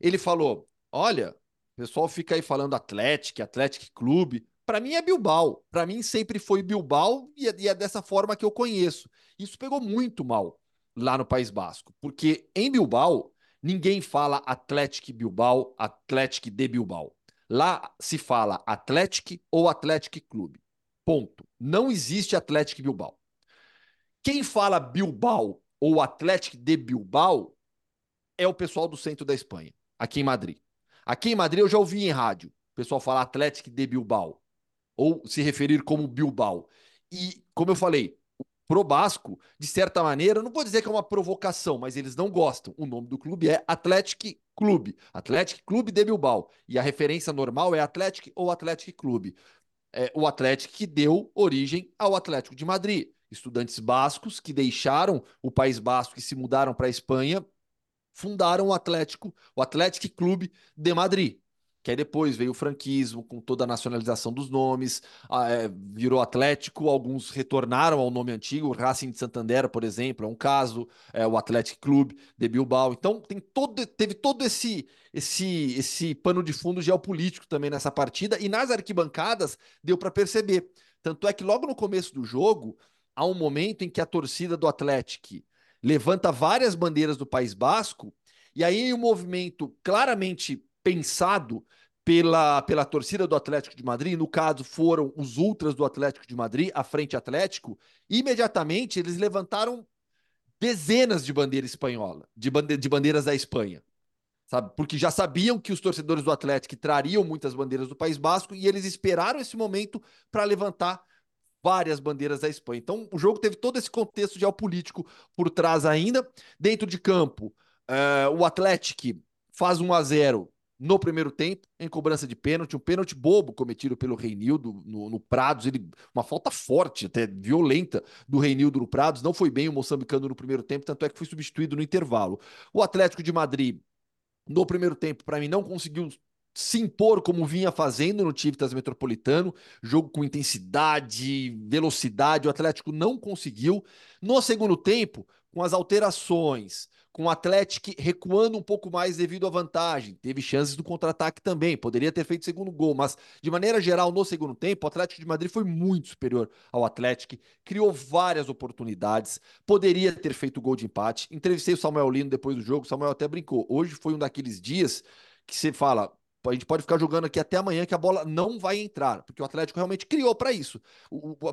Ele falou: olha, o pessoal fica aí falando Atlético, Atlético Clube. Para mim é Bilbao. Para mim sempre foi Bilbao e é, e é dessa forma que eu conheço. Isso pegou muito mal lá no País Basco, porque em Bilbao ninguém fala Atlético Bilbao, Atlético de Bilbao. Lá se fala Atlético ou Atlético Clube. Ponto. Não existe Atlético Bilbao. Quem fala Bilbao ou Atlético de Bilbao é o pessoal do centro da Espanha, aqui em Madrid. Aqui em Madrid eu já ouvi em rádio o pessoal falar Atlético de Bilbao, ou se referir como Bilbao. E, como eu falei, pro Basco, de certa maneira, não vou dizer que é uma provocação, mas eles não gostam. O nome do clube é Atlético Clube, Atlético Clube de Bilbao. E a referência normal é Atlético ou Atlético Clube. É o Atlético que deu origem ao Atlético de Madrid. Estudantes bascos que deixaram o País Basco e se mudaram para a Espanha, fundaram o Atlético, o Atlético Clube de Madrid que aí depois veio o franquismo, com toda a nacionalização dos nomes, é, virou Atlético, alguns retornaram ao nome antigo, o Racing de Santander, por exemplo, é um caso, é, o Atlético Clube de Bilbao. Então tem todo, teve todo esse, esse, esse pano de fundo geopolítico também nessa partida, e nas arquibancadas deu para perceber. Tanto é que logo no começo do jogo, há um momento em que a torcida do Atlético levanta várias bandeiras do País Basco, e aí o um movimento claramente pensado pela, pela torcida do Atlético de Madrid, no caso foram os ultras do Atlético de Madrid, a frente Atlético, imediatamente eles levantaram dezenas de bandeira espanhola, de, bande de bandeiras da Espanha. Sabe? Porque já sabiam que os torcedores do Atlético trariam muitas bandeiras do País Basco e eles esperaram esse momento para levantar várias bandeiras da Espanha. Então, o jogo teve todo esse contexto geopolítico por trás ainda. Dentro de campo, uh, o Atlético faz 1 a 0 no primeiro tempo, em cobrança de pênalti, um pênalti bobo cometido pelo Reinildo no, no Prados, ele, uma falta forte, até violenta do Reinildo no Prados, não foi bem o moçambicano no primeiro tempo, tanto é que foi substituído no intervalo. O Atlético de Madrid, no primeiro tempo, para mim, não conseguiu se impor como vinha fazendo no Civitas Metropolitano, jogo com intensidade, velocidade, o Atlético não conseguiu. No segundo tempo, com as alterações, com o Atlético recuando um pouco mais devido à vantagem. Teve chances do contra-ataque também, poderia ter feito segundo gol, mas de maneira geral, no segundo tempo, o Atlético de Madrid foi muito superior ao Atlético, criou várias oportunidades, poderia ter feito gol de empate. Entrevistei o Samuel Lino depois do jogo, o Samuel até brincou. Hoje foi um daqueles dias que você fala, a gente pode ficar jogando aqui até amanhã que a bola não vai entrar, porque o Atlético realmente criou para isso.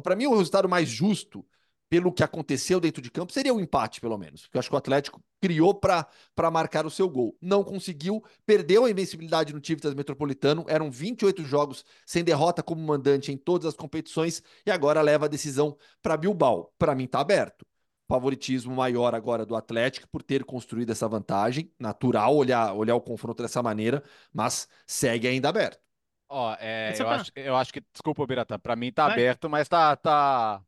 Para mim, o resultado mais justo pelo que aconteceu dentro de campo, seria o um empate, pelo menos. Porque eu acho que o Atlético criou para marcar o seu gol. Não conseguiu, perdeu a invencibilidade no Civitas Metropolitano. Eram 28 jogos sem derrota como mandante em todas as competições e agora leva a decisão para Bilbao. Para mim, está aberto. Favoritismo maior agora do Atlético por ter construído essa vantagem. Natural olhar, olhar o confronto dessa maneira, mas segue ainda aberto. Ó, é, eu, acho, eu acho que, desculpa, Biratã, para mim tá Vai. aberto, mas tá, tá,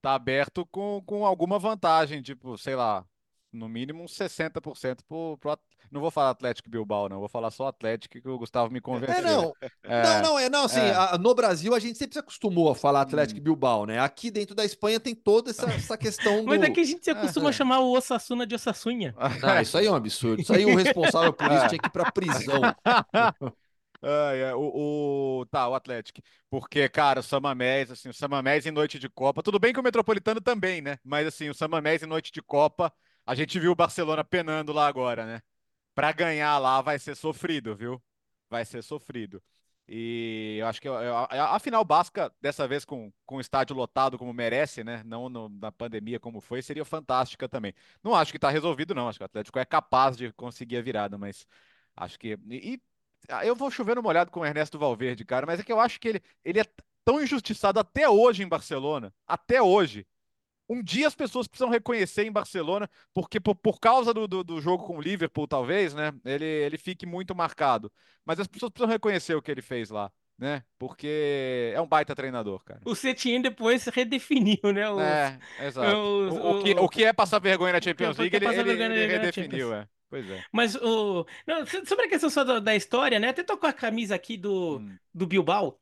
tá aberto com, com alguma vantagem, tipo, sei lá, no mínimo uns 60% pro, pro não vou falar Atlético Bilbao, não, vou falar só Atlético que o Gustavo me convenceu. É, não. É, não, não, é, não, assim, é. a, no Brasil a gente sempre se acostumou a falar Atlético hum. Bilbao, né? Aqui dentro da Espanha tem toda essa, [laughs] essa questão do... Mas aqui a gente se acostuma é. a chamar o Osasuna de Osasunha. Ah, isso aí é um absurdo. Isso aí o responsável por isso tinha que ir pra prisão. [laughs] Ah, é, o, o, tá, o Atlético. Porque, cara, o Samamés, assim, o Samamés em noite de Copa. Tudo bem que o Metropolitano também, né? Mas, assim, o Samamés em noite de Copa, a gente viu o Barcelona penando lá agora, né? Pra ganhar lá vai ser sofrido, viu? Vai ser sofrido. E eu acho que a, final basca, dessa vez com, com o estádio lotado como merece, né? Não no, na pandemia como foi, seria fantástica também. Não acho que tá resolvido, não. Acho que o Atlético é capaz de conseguir a virada, mas acho que. E, eu vou chover no molhado com o Ernesto Valverde, cara, mas é que eu acho que ele, ele é tão injustiçado até hoje em Barcelona, até hoje. Um dia as pessoas precisam reconhecer em Barcelona, porque por, por causa do, do, do, jogo com o Liverpool, talvez, né? Ele, ele fique muito marcado. Mas as pessoas precisam reconhecer o que ele fez lá, né? Porque é um baita treinador, cara. O Setien depois redefiniu, né? Os, é, [laughs] exato. Os, o, o, que, o que é passar vergonha na Champions League, ele, ele, ele redefiniu, é. Pois é. Mas o. Não, sobre a questão só da, da história, né? Até tocou a camisa aqui do, hum. do Bilbao.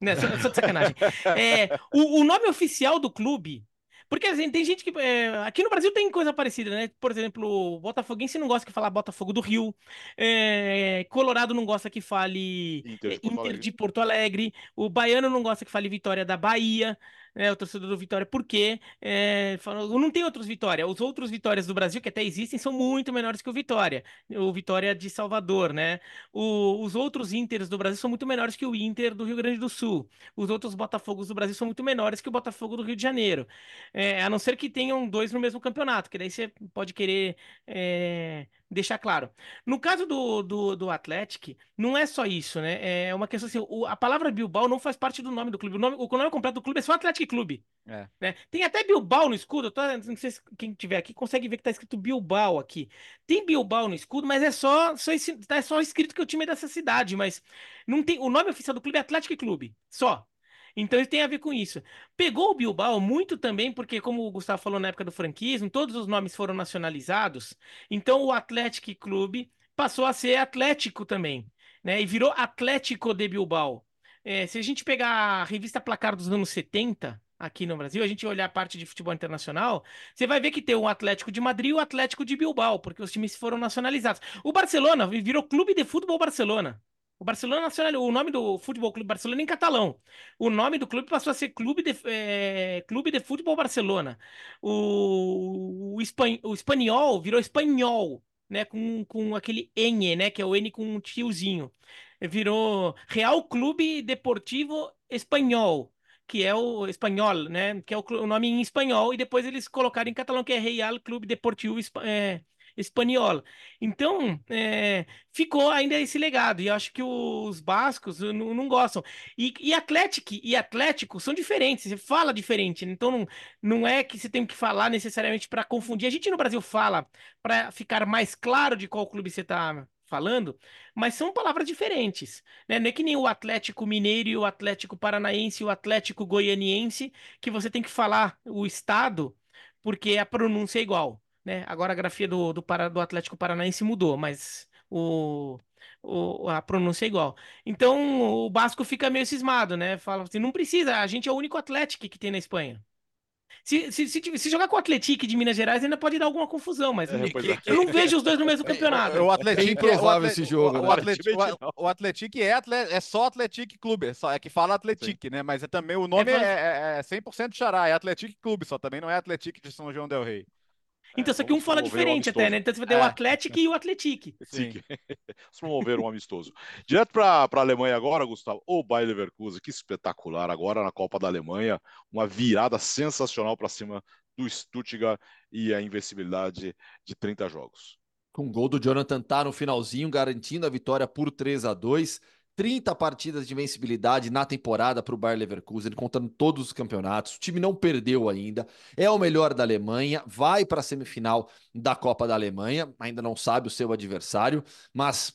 Né? Só, só de sacanagem. [laughs] é, o, o nome oficial do clube porque assim, tem gente que. É, aqui no Brasil tem coisa parecida, né? Por exemplo, o Botafoguense não gosta que fale Botafogo do Rio. É, Colorado não gosta que fale Inter, de, Inter Porto de Porto Alegre. O Baiano não gosta que fale Vitória da Bahia. Né, o torcedor do Vitória, porque é, falou, não tem outros Vitória. Os outros Vitórias do Brasil, que até existem, são muito menores que o Vitória. O Vitória de Salvador, né? O, os outros Inters do Brasil são muito menores que o Inter do Rio Grande do Sul. Os outros Botafogos do Brasil são muito menores que o Botafogo do Rio de Janeiro. É, a não ser que tenham dois no mesmo campeonato, que daí você pode querer é, deixar claro. No caso do, do, do Atlético, não é só isso, né? É uma questão assim, o, a palavra Bilbao não faz parte do nome do clube. O nome, o nome completo do clube é só Atlético Clube. É. Né? Tem até Bilbao no escudo. Tô, não sei se quem tiver aqui consegue ver que tá escrito Bilbao aqui. Tem Bilbao no escudo, mas é só, só, é só escrito que é o time é dessa cidade, mas não tem. O nome oficial do clube é Atlético Clube. Só. Então isso tem a ver com isso. Pegou o Bilbao muito também, porque, como o Gustavo falou na época do franquismo, todos os nomes foram nacionalizados. Então o Atlético Clube passou a ser Atlético também, né? E virou Atlético de Bilbao. É, se a gente pegar a revista Placar dos anos 70, aqui no Brasil, a gente olhar a parte de futebol internacional, você vai ver que tem o Atlético de Madrid e o Atlético de Bilbao, porque os times foram nacionalizados. O Barcelona virou Clube de Futebol Barcelona. O Barcelona Nacional, o nome do Futebol Clube Barcelona é em catalão. O nome do clube passou a ser Clube de, é, Clube de Futebol Barcelona. O, o, espan, o espanhol virou espanhol, né? Com, com aquele N, né? Que é o N com um tiozinho. Virou Real Clube Deportivo Espanhol que é o espanhol, né? Que é o, o, nome em espanhol, e depois eles colocaram em catalão, que é Real Clube Deportivo é, espanhol. Então, é, ficou ainda esse legado, e eu acho que os bascos não, não gostam. E, e Atlético e Atlético são diferentes, você fala diferente, então não, não é que você tem que falar necessariamente para confundir. A gente no Brasil fala para ficar mais claro de qual clube você está falando, mas são palavras diferentes, né? Não é que nem o Atlético Mineiro e o Atlético Paranaense e o Atlético Goianiense, que você tem que falar o estado porque a pronúncia é igual né? Agora a grafia do, do, do Atlético Paranaense mudou, mas o, o, a pronúncia é igual. Então o Basco fica meio cismado, né? Fala assim, não precisa, a gente é o único Atlético que tem na Espanha. Se, se, se, se, jogar com o Atlético de Minas Gerais, ainda pode dar alguma confusão, mas é, é. eu não vejo os dois no mesmo campeonato. O Atlético é improvável esse jogo. O, né? Atlético, o, Atlético é, é só Atlético Clube, é, só, é que fala Atlético, né? Mas é também o nome é, é, é 100% xará, é Atlético Clube, só também não é Atlético de São João del Rei. Então, só que um fala diferente até, né? Então você vai ter é. o Atlético e o Atletique. [laughs] Sim. [laughs] Vamos promover um amistoso. Direto para a Alemanha agora, Gustavo. O Bayer Leverkusen, que espetacular. Agora na Copa da Alemanha, uma virada sensacional para cima do Stuttgart e a invencibilidade de 30 jogos. Com gol do Jonathan tá no finalzinho, garantindo a vitória por 3 a 2 30 partidas de vencibilidade na temporada para o Bayer Leverkusen, contando todos os campeonatos. O time não perdeu ainda, é o melhor da Alemanha, vai para a semifinal da Copa da Alemanha, ainda não sabe o seu adversário, mas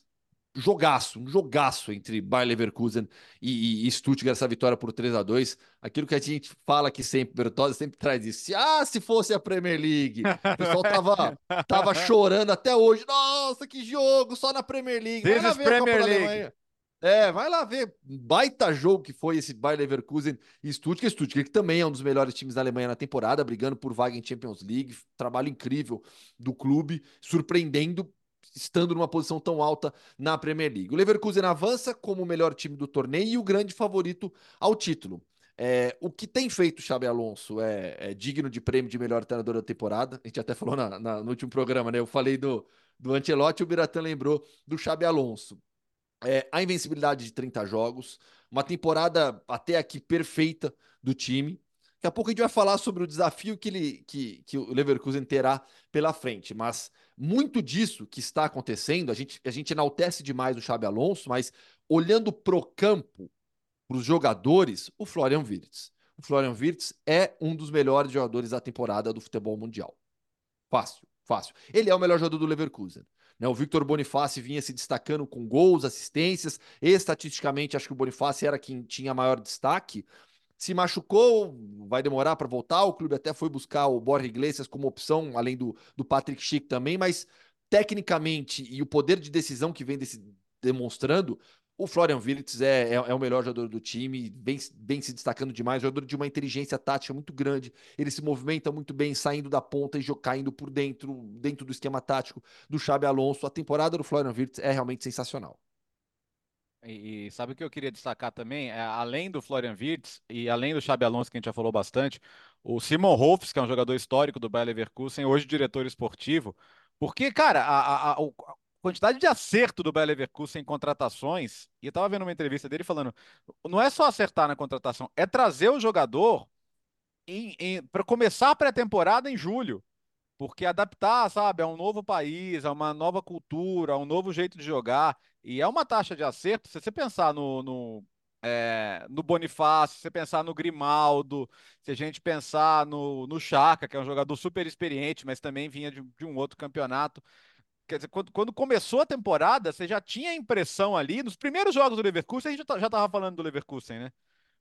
jogaço, um jogaço entre Bayer Leverkusen e, e, Stuttgart, essa vitória por 3 a 2 Aquilo que a gente fala aqui sempre, Bertozzi sempre traz isso. Ah, se fosse a Premier League! O pessoal tava, tava chorando até hoje. Nossa, que jogo! Só na Premier League. This is Premier League. É, vai lá ver. Baita jogo que foi esse Bayer Leverkusen e Stuttgart. Stuttgart, que também é um dos melhores times da Alemanha na temporada, brigando por vaga em Champions League. Trabalho incrível do clube, surpreendendo, estando numa posição tão alta na Premier League. O Leverkusen avança como o melhor time do torneio e o grande favorito ao título. É, o que tem feito o Xabi Alonso é, é, digno de prêmio de melhor treinador da temporada. A gente até falou na, na, no último programa, né? Eu falei do, do Ancelotti, o Biratan lembrou do Xabi Alonso é, a invencibilidade de 30 jogos, uma temporada até aqui perfeita do time. Daqui a pouco a gente vai falar sobre o desafio que, ele, que, que o Leverkusen terá pela frente, mas muito disso que está acontecendo, a gente, a gente enaltece demais o Xabi Alonso, mas olhando pro campo, para os jogadores, o Florian Wirtz. O Florian Wirtz é um dos melhores jogadores da temporada do futebol mundial. Fácil, fácil. Ele é o melhor jogador do Leverkusen. Né? O Victor Bonifácio vinha se destacando com gols, assistências. Estatisticamente, acho que o Bonifácio era quem tinha maior destaque. Se machucou, vai demorar para voltar. O clube até foi buscar o Borja Iglesias como opção, além do, do Patrick Schick também, mas tecnicamente e o poder de decisão que vem desse, demonstrando, o Florian Wirtz é, é, é, o melhor jogador do time, vem, vem se destacando demais, jogador de uma inteligência tática muito grande. Ele se movimenta muito bem, saindo da ponta e caindo por dentro, dentro do esquema tático do Xabi Alonso. A temporada do Florian Wirtz é realmente sensacional. E, e sabe o que eu queria destacar também? É, além do Florian Wirtz e além do Xabi Alonso, que a gente já falou bastante, o Simon Rolfs, que é um jogador histórico do Bayer Leverkusen, hoje diretor esportivo, porque, cara, a, a, a, quantidade de acerto do Bayer Leverkusen em contratações, e eu estava vendo uma entrevista dele falando, não é só acertar na contratação, é trazer o jogador para começar a pré-temporada em julho. Porque adaptar, sabe, a um novo país, a uma nova cultura, a um novo jeito de jogar, e é uma taxa de acerto, se você pensar no, no, é, no Bonifácio, se você pensar no Grimaldo, se a gente pensar no, no Chaka, que é um jogador super experiente, mas também vinha de, de um outro campeonato. Quer dizer, quando, quando, começou a temporada, você já tinha a impressão ali, nos primeiros jogos do Leverkusen, a gente já estava falando do Leverkusen, né?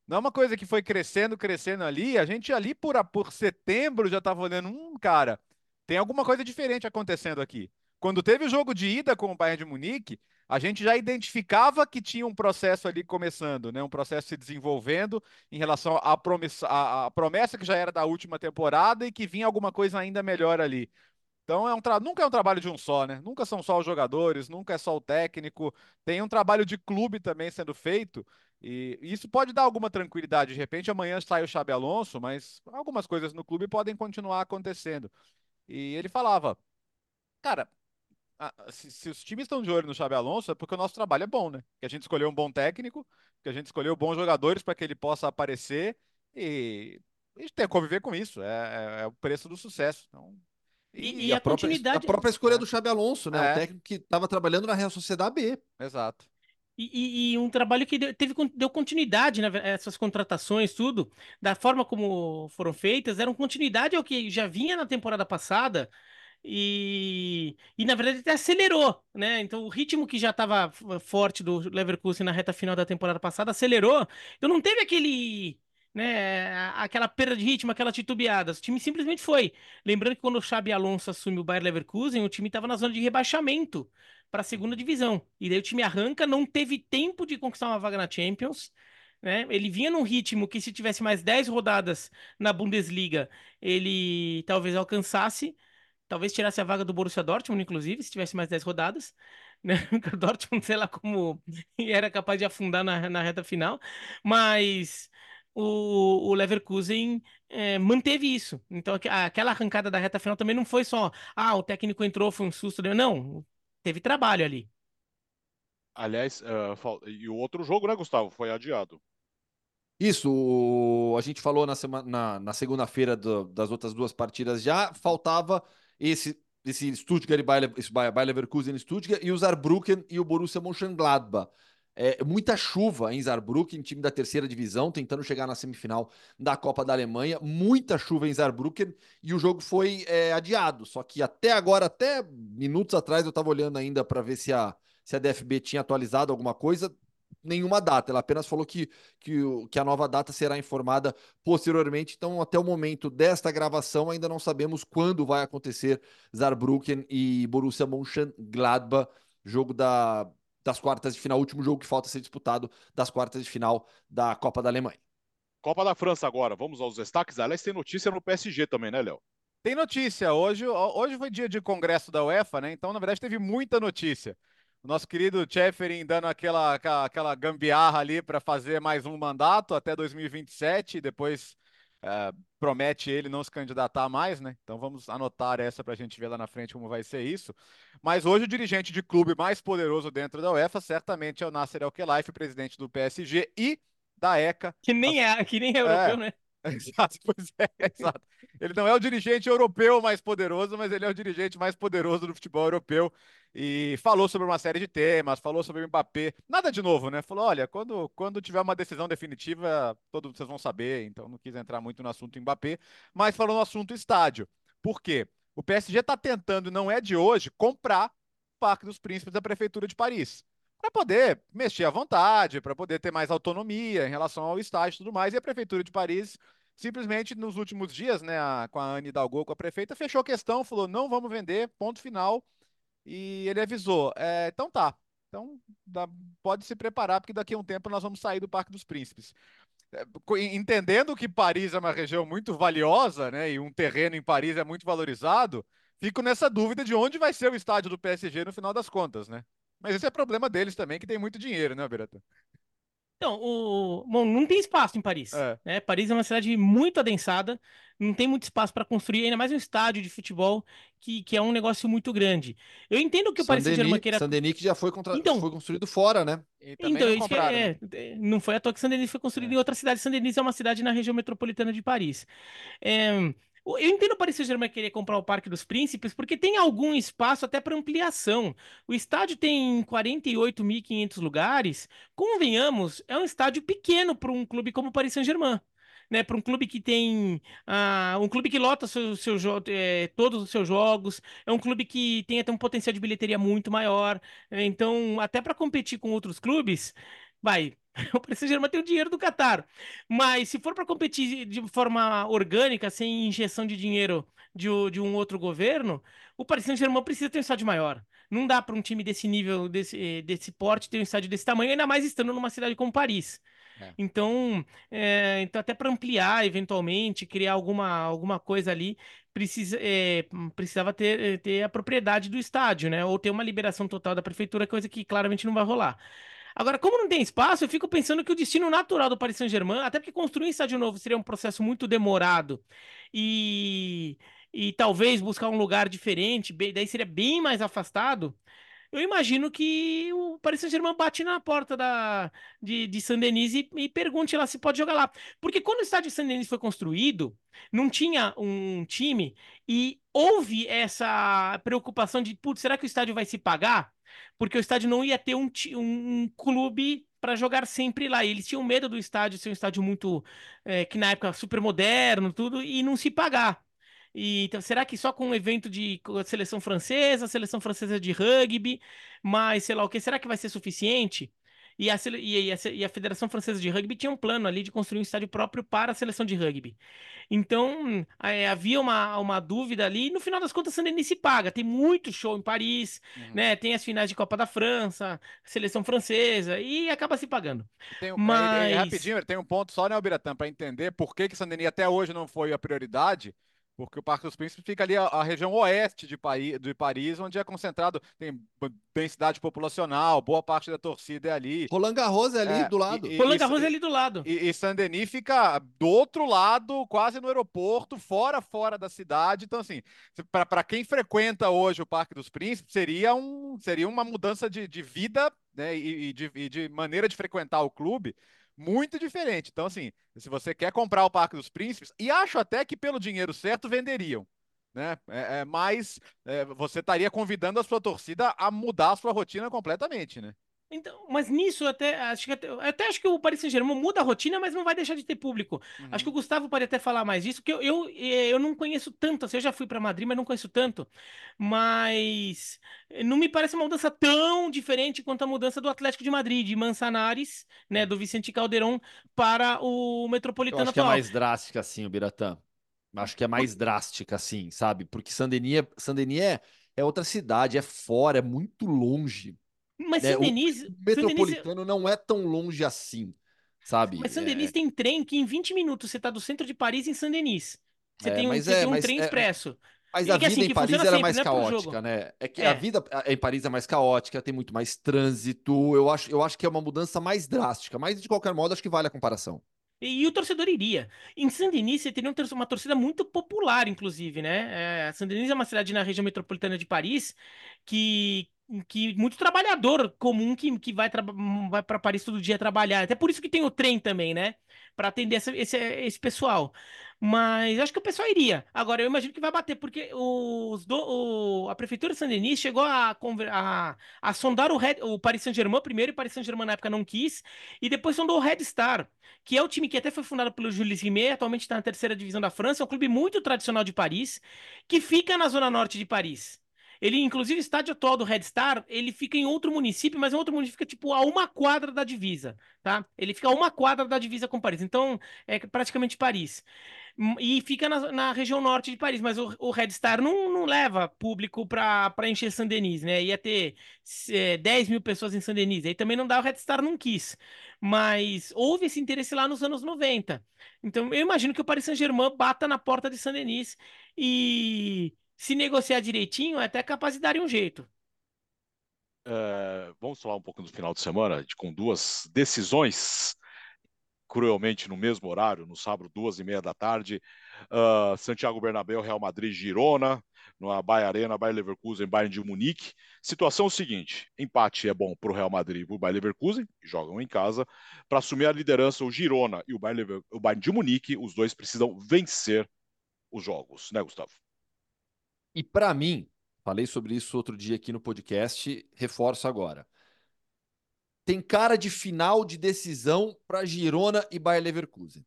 Não é uma coisa que foi crescendo, crescendo ali. A gente ali por, por setembro já estava olhando, um cara, tem alguma coisa diferente acontecendo aqui. Quando teve o jogo de ida com o Bayern de Munique, a gente já identificava que tinha um processo ali começando, né? um processo se desenvolvendo em relação à promessa, à, à promessa que já era da última temporada e que vinha alguma coisa ainda melhor ali. Então é um tra... nunca é um trabalho de um só, né? Nunca são só os jogadores, nunca é só o técnico. Tem um trabalho de clube também sendo feito. E isso pode dar alguma tranquilidade. De repente, amanhã sai o Xabi Alonso, mas algumas coisas no clube podem continuar acontecendo. E ele falava, cara, se, se, os times estão de olho no Xabi Alonso, é porque o nosso trabalho é bom, né? Que a gente escolheu um bom técnico, que a gente escolheu bons jogadores para que ele possa aparecer e a gente tem que conviver com isso. É, é, é o preço do sucesso. Então, e, e, e a, a, própria, a, própria, escolha é. do Xabi Alonso, né? É. O técnico que estava trabalhando na Real Sociedade B. Exato. E, e, um trabalho que deu, teve, deu continuidade, né, essas contratações, tudo, da forma como foram feitas, deram continuidade ao que já vinha na temporada passada, e, e na verdade até acelerou, né? Então o ritmo que já estava forte do Leverkusen na reta final da temporada passada acelerou. Então não teve aquele, né, aquela perda de ritmo, aquela titubeada. O time simplesmente foi. Lembrando que quando o Xabi Alonso assumiu o Bayer Leverkusen, o time estava na zona de rebaixamento para a segunda divisão. E daí o time arranca, não teve tempo de conquistar uma vaga na Champions. Né? Ele vinha num ritmo que, se tivesse mais 10 rodadas na Bundesliga, ele talvez alcançasse. Talvez tirasse a vaga do Borussia Dortmund, inclusive, se tivesse mais 10 rodadas. Né? [laughs] O Dortmund, sei lá como [laughs] era capaz de afundar na, na reta final. Mas o, o Leverkusen é, manteve isso. Então, aquela arrancada da reta final também não foi só, ah, o técnico entrou, foi um susto. Não, teve trabalho ali. Aliás, uh, e o outro jogo, né, Gustavo? Foi adiado. Isso, a gente falou na, semana, na, na segunda-feira das outras duas partidas já, faltava esse, esse Stuttgart e Bayer, esse Bayer Leverkusen Stuttgart e o Saarbrücken e o Borussia Mönchengladbach. É, muita chuva em Saarbrücken, time da terceira divisão, tentando chegar na semifinal da Copa da Alemanha. Muita chuva em Saarbrücken e o jogo foi é, adiado. Só que até agora, até minutos atrás, eu estava olhando ainda para ver se a, se a DFB tinha atualizado alguma coisa. Nenhuma data, ela apenas falou que, que, que a nova data será informada posteriormente. Então, até o momento desta gravação, ainda não sabemos quando vai acontecer Saarbrücken e Borussia Mönchengladbach, jogo da das quartas de final, último jogo que falta ser disputado das quartas de final da Copa da Alemanha. Copa da França agora, vamos aos destaques. Aliás, tem notícia no PSG também, né, Léo? Tem notícia. Hoje, hoje foi dia de congresso da UEFA, né? Então, na verdade, teve muita notícia. O nosso querido Cheferin dando aquela, aquela gambiarra ali para fazer mais um mandato até 2027, depois é, promete ele não se candidatar mais, né? Então vamos anotar essa para a gente ver lá na frente como vai ser isso. Mas hoje o dirigente de clube mais poderoso dentro da UEFA certamente é o Nasser El-Khelaifi, presidente do PSG e da ECA. Que nem é, que nem é europeu, é, né? [laughs] Exato, pois é, [laughs] exato. Ele não é o dirigente europeu mais poderoso, mas ele é o dirigente mais poderoso do futebol europeu e falou sobre uma série de temas, falou sobre o Mbappé, nada de novo, né? Falou, olha, quando, quando tiver uma decisão definitiva, todos vocês vão saber, então não quis entrar muito no assunto Mbappé, mas falou no assunto estádio. Por quê? O PSG está tentando, não é de hoje, comprar o Parque dos Príncipes da Prefeitura de Paris para poder mexer à vontade, para poder ter mais autonomia em relação ao estádio e tudo mais. E a Prefeitura de Paris, simplesmente nos últimos dias, né, a, com a Anne Hidalgo, com a prefeita, fechou a questão, falou: não vamos vender, ponto final. E ele avisou: é, então tá. Então dá, pode se preparar, porque daqui a um tempo nós vamos sair do Parque dos Príncipes. É, entendendo que Paris é uma região muito valiosa, né, e um terreno em Paris é muito valorizado, fico nessa dúvida de onde vai ser o estádio do PSG no final das contas, né? Mas esse é problema deles também, que tem muito dinheiro, né, Beratan? Então, o... Bom, não tem espaço em Paris. É. né? Paris é uma cidade muito adensada, não tem muito espaço para construir, ainda mais um estádio de futebol que, que é um negócio muito grande. Eu entendo que o Paris Saint-Germain queira. Saint-Denis que já foi, contra... Então- foi construído fora, né? Então, não isso que compraram. é, é, não foi à toa que Saint-Denis foi construído em outra cidade. Saint-Denis é uma cidade na região metropolitana de Paris. É, eu entendo o Paris Saint-Germain querer comprar o Parque dos Príncipes, porque tem algum espaço até para ampliação. O estádio tem 48.500 lugares. Convenhamos, é um estádio pequeno para um clube como o Paris Saint-Germain. Né, para um clube que tem ah, um clube que lota seu, seu eh, todos os seus jogos, é um clube que tem até um potencial de bilheteria muito maior. É, Então, até para competir com outros clubes, vai. O Paris Saint-Germain tem o dinheiro do Catar. Mas se for para competir de forma orgânica, sem injeção de dinheiro de, de um outro governo, o Paris Saint-Germain precisa ter um estádio maior. Não dá para um time desse nível, desse, desse porte, ter um estádio desse tamanho, ainda mais estando numa cidade como Paris. É. Então, é, então, até para ampliar, eventualmente, criar alguma, alguma coisa ali, precisa, é, precisava ter, ter a propriedade do estádio, né? Ou ter uma liberação total da prefeitura, coisa que claramente não vai rolar. Agora, como não tem espaço, eu fico pensando que o destino natural do Paris Saint-Germain, até porque construir um estádio novo seria um processo muito demorado e, e talvez buscar um lugar diferente, bem- daí seria bem mais afastado. Eu imagino que o Paris Saint-Germain bate na porta da, de, de Saint-Denis e, e pergunte lá se pode jogar lá. Porque quando o estádio Saint-Denis foi construído, não tinha um time e houve essa preocupação de, putz, será que o estádio vai se pagar? Porque o estádio não ia ter um, um, clube para jogar sempre lá. E eles tinham medo do estádio ser um estádio muito, eh, que na época super moderno, tudo, e não se pagar. E, então, será que só com um evento de seleção francesa, seleção francesa de rugby, mas sei lá o que, será que vai ser suficiente? E a, e a, e a Federação Francesa de Rugby tinha um plano ali de construir um estádio próprio para a seleção de rugby. Então, é, havia uma, uma dúvida ali, e no final das contas, Saint-Denis se paga. Tem muito show em Paris, Uhum. né? Tem as finais de Copa da França, seleção francesa, e acaba se pagando. Tem um, Mas- é, é, rapidinho, tem um ponto só, né, Albiratã, para entender por que que Saint-Denis até hoje não foi a prioridade, porque o Parque dos Príncipes fica ali a, a região oeste de, Paris, de Paris, onde é concentrado, tem densidade populacional, boa parte da torcida é ali. Roland Garros é ali É, do lado. e- Roland Garros é ali do lado. E, e Saint-Denis fica do outro lado, quase no aeroporto, fora, fora da cidade. Então, assim, para quem frequenta hoje o Parque dos Príncipes, seria, um, seria uma mudança de, de vida né, e, e de, e de maneira de frequentar o clube muito diferente. Então, assim, se você quer comprar o Parque dos Príncipes, e acho até que pelo dinheiro certo venderiam. Né? É, é, mas é, você estaria convidando a sua torcida a mudar a sua rotina completamente, né? Então, mas nisso eu até acho que até, eu até acho que o Paris Saint-Germain muda a rotina, mas não vai deixar de ter público. Acho que o Gustavo pode até falar mais disso, porque eu, eu, eh, eu não conheço tanto, assim, eu já fui para Madrid, mas não conheço tanto. Mas eh, não me parece uma mudança tão diferente quanto a mudança do Atlético de Madrid, de Manzanares, né, do Vicente Calderón para o Eu Metropolitano acho que é atual. mais drástica assim, o Biratã. Acho que é mais drástica assim, sabe? Porque Saint-Denis é, é, é outra cidade, é fora, é muito longe. Mas né? O- Saint-Denis, O metropolitano não é tão longe assim, sabe? mas É- Saint-Denis tem trem que em 20 minutos você tá do centro de Paris em Saint-Denis. Você É, tem um, você é, tem um trem é- expresso. Mas E a que, vida assim, em Paris era mais é pro caótica, né? É que É. a vida em Paris é mais caótica, tem muito mais trânsito. Eu acho, eu acho que é uma mudança mais drástica, mas de qualquer modo acho que vale a comparação. E, e o torcedor iria. Em Saint-Denis, você teria um uma torcida muito popular, inclusive, né? É, Saint-Denis é uma cidade na região metropolitana de Paris que, que muito trabalhador comum que, que vai, vai para Paris todo dia trabalhar. Até por isso que tem o trem também, né? Para atender essa- esse, esse pessoal. Mas acho que o pessoal iria. Agora, eu imagino que vai bater, porque os do, o- a prefeitura de Saint-Denis chegou a, a, a sondar o, Red- o Paris Saint-Germain primeiro, e o Paris Saint-Germain na época não quis, e depois sondou o Red Star que é o time que até foi fundado pelo Jules Rimet, atualmente está na terceira divisão da França, é um clube muito tradicional de Paris, que fica na zona norte de Paris. Ele, inclusive, o estádio atual do Red Star, ele fica em outro município, mas é um outro município fica, tipo, a uma quadra da divisa, tá? Ele fica a uma quadra da divisa com Paris, então é praticamente Paris. Hum, E fica na, na região norte de Paris, mas o, o Red Star não, não leva público para encher Saint-Denis, né? Ia ter é, 10 mil pessoas em Saint-Denis, aí também não dá, o Red Star não quis. Mas houve esse interesse lá nos anos 90. Então eu imagino que o Paris Saint-Germain bata na porta de Saint-Denis e se negociar direitinho, é até capaz de darem um jeito. é, vamos falar um pouco do final de semana, com duas decisões, cruelmente no mesmo horário, no sábado, duas e meia da tarde. Uh, Santiago Bernabéu, Real Madrid, Girona, no Bayer Arena, Bayer Leverkusen, Bayern de Munique. Situação seguinte: empate é bom para o Real Madrid e para o Bayer Leverkusen, que jogam em casa. Para assumir a liderança, o Girona e o Bayern, Lever... o Bayern de Munique, os dois precisam vencer os jogos, né, Gustavo? E para mim, falei sobre isso outro dia aqui no podcast, reforço agora. Tem cara de final de decisão para Girona e Bayer Leverkusen.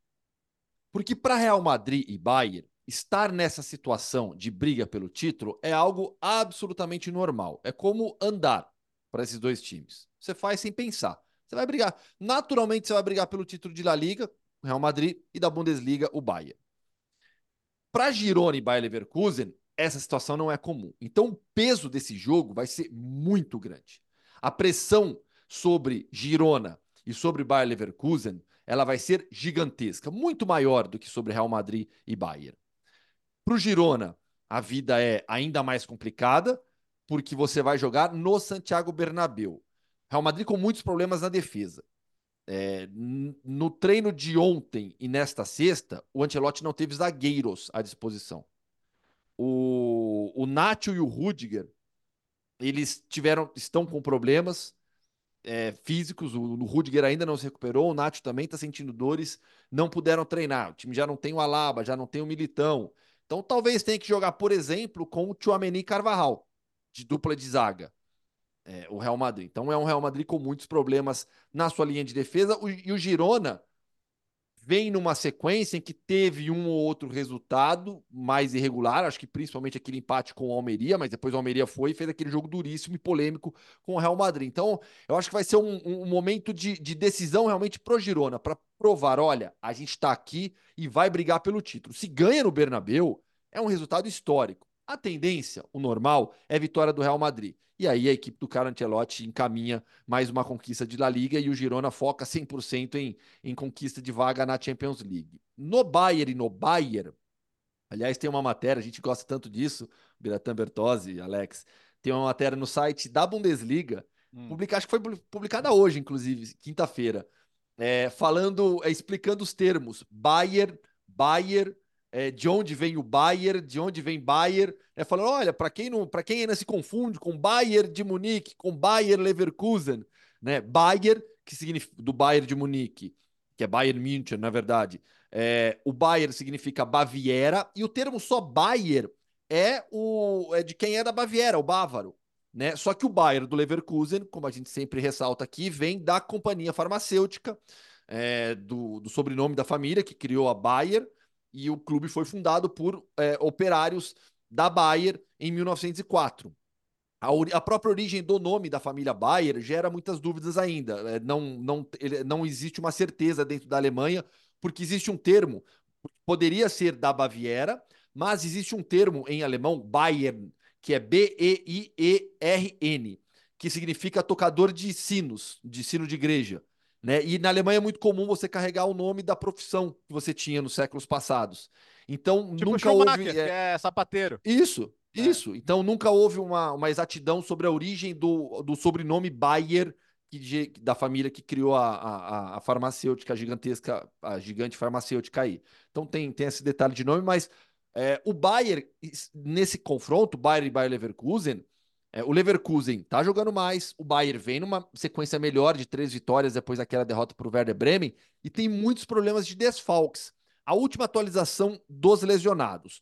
Porque para Real Madrid e Bayern, estar nessa situação de briga pelo título é algo absolutamente normal. É como andar para esses dois times. Você faz sem pensar. Você vai brigar. Naturalmente, você vai brigar pelo título de La Liga, Real Madrid, e da Bundesliga, o Bayern. Para Girona e Bayer Leverkusen, essa situação não é comum. Então, o peso desse jogo vai ser muito grande. A pressão sobre Girona e sobre Bayer Leverkusen, ela vai ser gigantesca, muito maior do que sobre Real Madrid e Bayern. Para o Girona, a vida é ainda mais complicada, porque você vai jogar no Santiago Bernabéu. Real Madrid com muitos problemas na defesa. É, no treino de ontem e nesta sexta, o Ancelotti não teve zagueiros à disposição. O, o Nacho e o Rudiger, eles tiveram, estão com problemas é, físicos. O, o Rudiger ainda não se recuperou, o Nacho também está sentindo dores, não puderam treinar. O time já não tem o Alaba, já não tem o Militão. Então talvez tenha que jogar, por exemplo, com o Chouameni Carvajal, de dupla de zaga. É, o Real Madrid. Então é um Real Madrid com muitos problemas na sua linha de defesa. O, e o Girona vem numa sequência em que teve um ou outro resultado mais irregular, acho que principalmente aquele empate com o Almeria, mas depois o Almeria foi e fez aquele jogo duríssimo e polêmico com o Real Madrid. Então, eu acho que vai ser um, um momento de, de, decisão realmente pro Girona, para provar, olha, a gente está aqui e vai brigar pelo título. Se ganha no Bernabeu, é um resultado histórico. A tendência, o normal, é vitória do Real Madrid. E aí a equipe do Carlo Ancelotti encaminha mais uma conquista de La Liga e o Girona foca 100% em, em conquista de vaga na Champions League. No Bayern e no Bayern, aliás, tem uma matéria, a gente gosta tanto disso, Biratan Bertozzi, Alex, tem uma matéria no site da Bundesliga, hum. publica, acho que foi publicada hoje, inclusive, quinta-feira, é, falando, é, explicando os termos Bayern, Bayern, é, de onde vem o Bayern, de onde vem Bayern, é falando, olha, para quem não, para quem ainda se confunde com Bayern de Munique, com Bayern Leverkusen, né? Bayern, que significa do Bayern de Munique, que é Bayern München, na verdade. É, o Bayern significa Baviera e o termo só Bayern é o é de quem é da Baviera, o bávaro, né? Só que o Bayern do Leverkusen, como a gente sempre ressalta aqui, vem da companhia farmacêutica, é, do, do sobrenome da família que criou a Bayer e o clube foi fundado por é, operários da Bayer em 1904. A, a, própria origem do nome da família Bayer gera muitas dúvidas ainda. É, não, não, ele, não existe uma certeza dentro da Alemanha, porque existe um termo, poderia ser da Baviera, mas existe um termo em alemão, Bayern, que é B-E-I-E-R-N, que significa tocador de sinos, de sino de igreja. Né? E na Alemanha é muito comum você carregar o nome da profissão que você tinha nos séculos passados. Então, tipo nunca houve. É... Que é sapateiro. Isso, é. isso. Então, nunca houve uma, uma exatidão sobre a origem do, do sobrenome Bayer, que, da família que criou a, a, a farmacêutica gigantesca, a gigante farmacêutica aí. Então, tem, tem esse detalhe de nome, mas é, o Bayer, nesse confronto, Bayer e Bayer Leverkusen, é, o Leverkusen tá jogando mais, o Bayern vem numa sequência melhor de três vitórias depois daquela derrota para o Werder Bremen e tem muitos problemas de desfalques. A última atualização dos lesionados.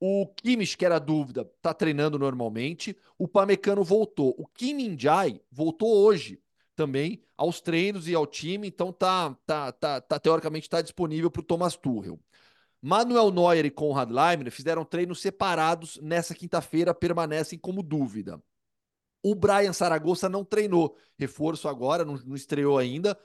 O Kimmich, que era dúvida, tá treinando normalmente. O Pamecano voltou. O Kim Min-jae voltou hoje também aos treinos e ao time, então tá, tá, tá, tá teoricamente está disponível para o Thomas Tuchel. Manuel Neuer e Konrad Leimner fizeram treinos separados nessa quinta-feira, permanecem como dúvida. O Brian Saragossa não treinou, reforço agora, não, não estreou ainda.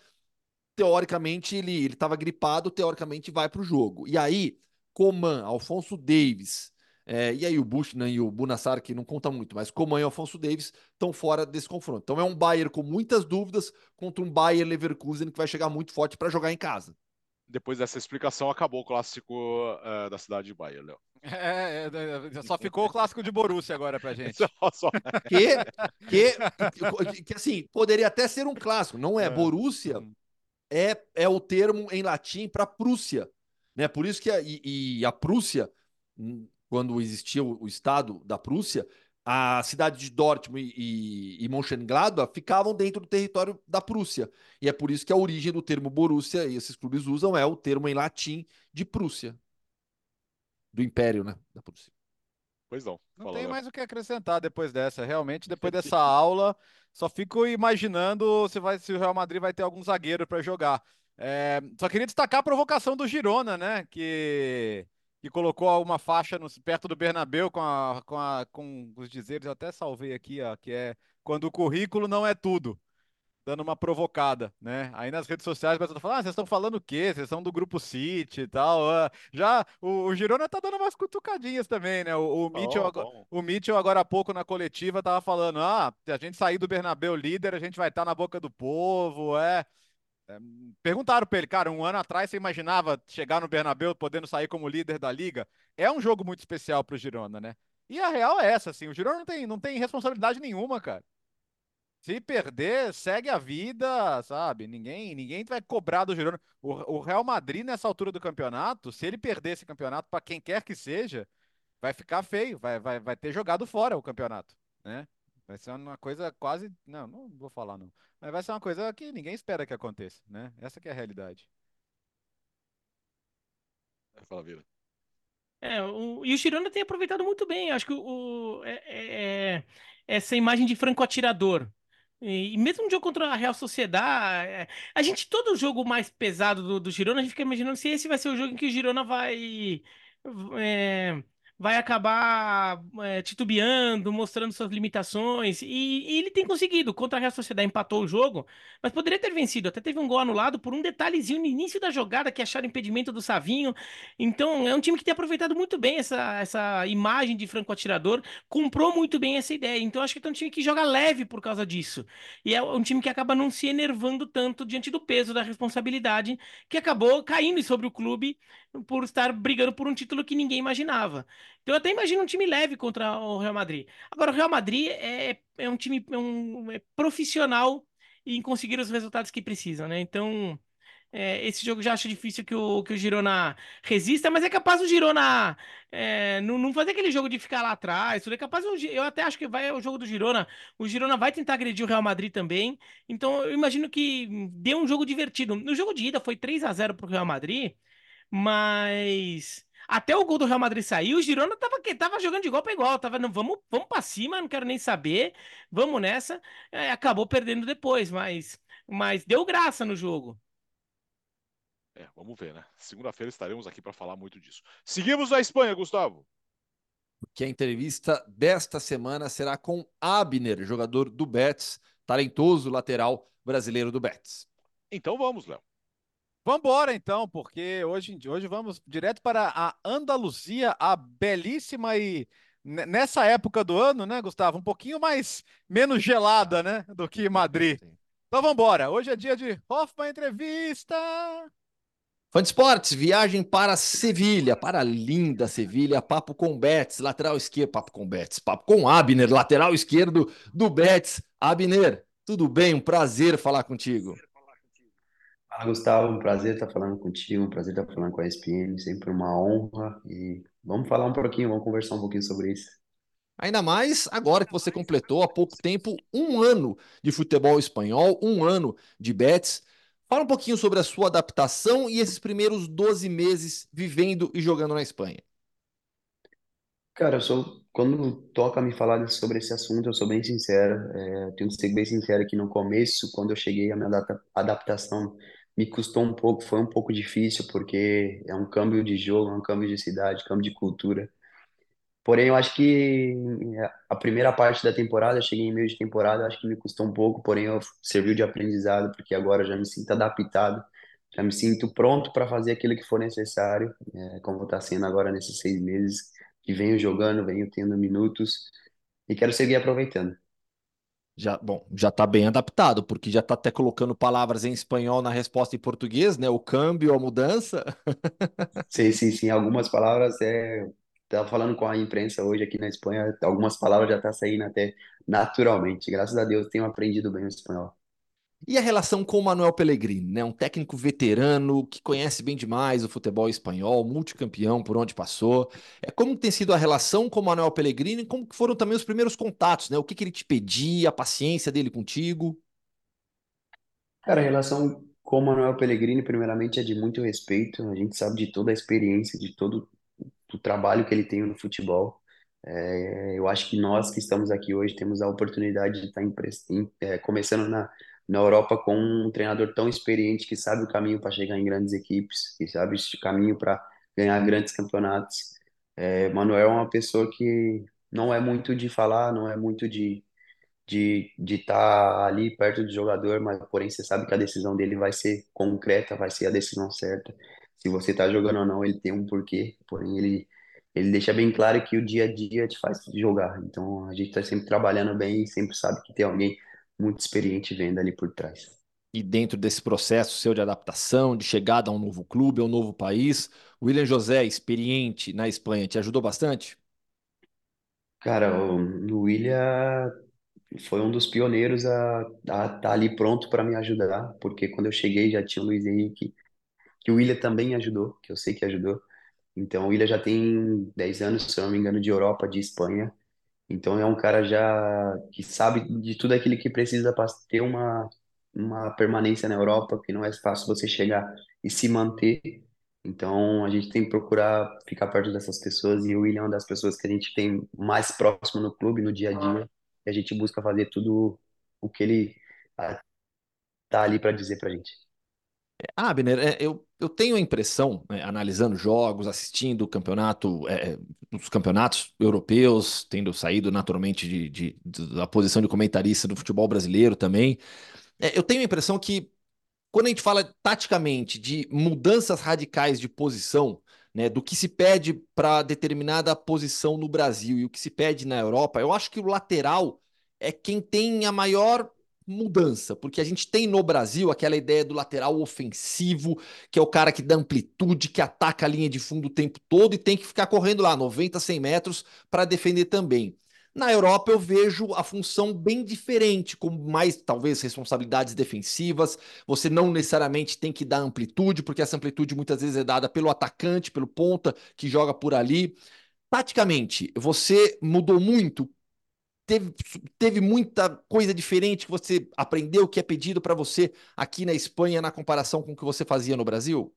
Teoricamente, ele estava gripado, teoricamente vai para o jogo. E aí, Coman, Alfonso Davis, é, e aí o Bushnan e o Bunassar, que não conta muito, mas Coman e Alfonso Davis estão fora desse confronto. Então é um Bayern com muitas dúvidas contra um Bayern Leverkusen que vai chegar muito forte para jogar em casa depois dessa explicação, acabou o clássico uh, da cidade de Bahia, Léo. É, é, é, só ficou o clássico de Borussia agora pra gente. Só- só- Que, que, que, assim, poderia até ser um clássico, não é? É. Borussia é, é o termo em latim para Prússia, né? Por isso que a, e, e a Prússia, hum, quando existia o, o estado da Prússia, a cidade de Dortmund e, e, e Mönchengladbach ficavam dentro do território da Prússia. E é por isso que a origem do termo Borussia, e esses clubes usam, é o termo em latim de Prússia. Do Império, né? Da Prússia. Pois não. Não Fala, tem mais o que acrescentar depois dessa. Realmente, depois [laughs] dessa aula, só fico imaginando se, vai, se o Real Madrid vai ter algum zagueiro para jogar. É, só queria destacar a provocação do Girona, né? Que, que colocou uma faixa no- perto do Bernabéu com, a, com, a, com os dizeres, eu até salvei aqui, ó, que é quando o currículo não é tudo. Dando uma provocada, né? Aí nas redes sociais, o pessoal tá falando, ah, vocês estão falando o quê? Vocês são do Grupo City e tal. ah." Já o, o Girona tá dando umas cutucadinhas também, né? O, o Mitchell, bom. o Mitchell, agora há pouco na coletiva, tava falando: ah, se a gente sair do Bernabéu líder, a gente vai estar na boca do povo. É. É, Perguntaram pra ele, cara, um ano atrás você imaginava chegar no Bernabéu podendo sair como líder da liga? É um jogo muito especial pro Girona, né? E a real é essa, assim: o Girona não tem, não tem responsabilidade nenhuma, cara. Se perder, segue a vida, sabe? Ninguém, ninguém vai cobrar do Girona. O, o Real Madrid, nessa altura do campeonato, se ele perder esse campeonato para quem quer que seja, vai ficar feio, vai, vai, vai ter jogado fora o campeonato, né? Vai ser uma coisa quase. Não, não vou falar não. Mas vai ser uma coisa que ninguém espera que aconteça, né? Essa que é a realidade. Fala, Vira. É, o, e o Girona tem aproveitado muito bem. Acho que o, o- é- é- é- essa imagem de franco atirador. E, mesmo no jogo contra a Real Sociedad, é, a gente, todo jogo mais pesado do, do Girona, a gente fica imaginando se esse vai ser o jogo em que o Girona vai, é, vai acabar é, titubeando, mostrando suas limitações. E, e ele tem conseguido. Contra a Real Sociedad empatou o jogo, mas poderia ter vencido. Até teve um gol anulado por um detalhezinho no início da jogada que acharam impedimento do Savinho. Então, é um time que tem aproveitado muito bem essa, essa imagem de franco atirador, comprou muito bem essa ideia. Então, acho que é um time que joga leve por causa disso. E é um time que acaba não se enervando tanto diante do peso da responsabilidade que acabou caindo sobre o clube por estar brigando por um título que ninguém imaginava. Então, eu até imagino um time leve contra o Real Madrid. Agora, o Real Madrid é, é um time é um, é profissional em conseguir os resultados que precisa, né? Então. É, esse jogo já acho difícil que o, que o Girona resista, mas é capaz o Girona é, não, não fazer aquele jogo de ficar lá atrás. Tudo é capaz, o eu até acho que vai o jogo do Girona. O Girona vai tentar agredir o Real Madrid também. Então eu imagino que dê um jogo divertido. No jogo de ida foi 3 a 0 pro Real Madrid, mas até o gol do Real Madrid sair, o Girona tava, que- tava jogando de igual para igual. Tava, não, vamos, vamos para cima, não quero nem saber. Vamos nessa. É, acabou perdendo depois, mas, mas deu graça no jogo. É, vamos ver, né? Segunda-feira estaremos aqui para falar muito disso. Seguimos na Espanha, Gustavo. que a entrevista desta semana será com Abner, jogador do Betis, talentoso lateral brasileiro do Betis. Então vamos, Léo. Vambora então, porque hoje, hoje vamos direto para a Andaluzia, a belíssima e ne- nessa época do ano, né, Gustavo? Um pouquinho mais menos gelada, né, do que Madrid. Então vambora. Hoje é dia de Hoffman Entrevista. Fã de esportes, viagem para Sevilha, para a linda Sevilha, papo com Betis, lateral esquerdo, papo com Betis, papo com Abner, lateral esquerdo do Betis. Abner, tudo bem? Um prazer falar contigo. Fala, Gustavo, um prazer estar falando contigo, um prazer estar falando com a ESPN, sempre uma honra. E vamos falar um pouquinho, vamos conversar um pouquinho sobre isso. Ainda mais agora que você completou há pouco tempo um ano de futebol espanhol, um ano de Betis. Fala um pouquinho sobre a sua adaptação e esses primeiros 12 meses vivendo e jogando na Espanha. Cara, eu sou, quando toca me falar sobre esse assunto, eu sou bem sincero. É, tenho que ser bem sincero que no começo, quando eu cheguei, a minha adapta- adaptação me custou um pouco, foi um pouco difícil, porque é um câmbio de jogo, é um câmbio de cidade, câmbio de cultura. Porém, eu acho que é, a primeira parte da temporada, eu cheguei em meio de temporada, acho que me custou um pouco, porém eu serviu de aprendizado, porque agora eu já me sinto adaptado, já me sinto pronto para fazer aquilo que for necessário, é, como está sendo agora nesses seis meses, que venho jogando, venho tendo minutos, e quero seguir aproveitando. Já, bom, já está bem adaptado, porque já está até colocando palavras em espanhol na resposta em português, né? O câmbio, a mudança. [laughs] Sim, sim, sim, algumas palavras é tava falando com a imprensa hoje aqui na Espanha, algumas palavras já tá saindo até naturalmente. Graças a Deus tenho aprendido bem o espanhol. E a relação com o Manuel Pellegrini, né? Um técnico veterano que conhece bem demais o futebol espanhol, multicampeão por onde passou. É como tem sido a relação com o Manuel Pellegrini, como foram também os primeiros contatos, né? O que que ele te pedia, a paciência dele contigo? Cara, a relação com o Manuel Pellegrini, primeiramente, é de muito respeito. A gente sabe de toda a experiência, de todo o trabalho que ele tem no futebol. É, eu acho que nós que estamos aqui hoje temos a oportunidade de estar em, é, começando na, na Europa com um treinador tão experiente que sabe o caminho para chegar em grandes equipes, que sabe o caminho para ganhar grandes campeonatos. É, Manuel é uma pessoa que não é muito de falar, não é muito de de de estar ali perto do jogador, mas porém você sabe que a decisão dele vai ser concreta, vai ser a decisão certa. Se você está jogando ou não, ele tem um porquê, porém ele ele deixa bem claro que o dia a dia te faz jogar. Então a gente está sempre trabalhando bem e sempre sabe que tem alguém muito experiente vendo ali por trás. E dentro desse processo seu de adaptação, de chegada a um novo clube, a um novo país, o William José, experiente na Espanha, te ajudou bastante? Cara, o William foi um dos pioneiros a estar ali pronto para me ajudar, porque quando eu cheguei já tinha o Luiz Henrique, que o William também ajudou, que eu sei que ajudou. Então o William já tem 10 anos, se eu não me engano, de Europa, de Espanha. Então é um cara já que sabe de tudo aquilo que precisa para ter uma, uma permanência na Europa, que não é fácil você chegar e se manter. Então a gente tem que procurar ficar perto dessas pessoas e o William é uma das pessoas que a gente tem mais próximo no clube, no dia a dia, e a gente busca fazer tudo o que ele tá ali para dizer pra gente. Ah, Abner, é, eu, eu tenho a impressão, né, analisando jogos, assistindo o campeonato, é, é, os campeonatos europeus, tendo saído naturalmente de, de- de- da posição de comentarista do futebol brasileiro também, é, eu tenho a impressão que quando a gente fala taticamente de mudanças radicais de posição, né, do que se pede para determinada posição no Brasil e o que se pede na Europa, eu acho que o lateral é quem tem a maior mudança, porque a gente tem no Brasil aquela ideia do lateral ofensivo, que é o cara que dá amplitude, que ataca a linha de fundo o tempo todo e tem que ficar correndo lá 90, 100 metros para defender também. Na Europa eu vejo a função bem diferente, com mais talvez responsabilidades defensivas. Você não necessariamente tem que dar amplitude, porque essa amplitude muitas vezes é dada pelo atacante, pelo ponta que joga por ali. Taticamente, você mudou muito? Teve, teve muita coisa diferente que você aprendeu que é pedido para você aqui na Espanha na comparação com o que você fazia no Brasil?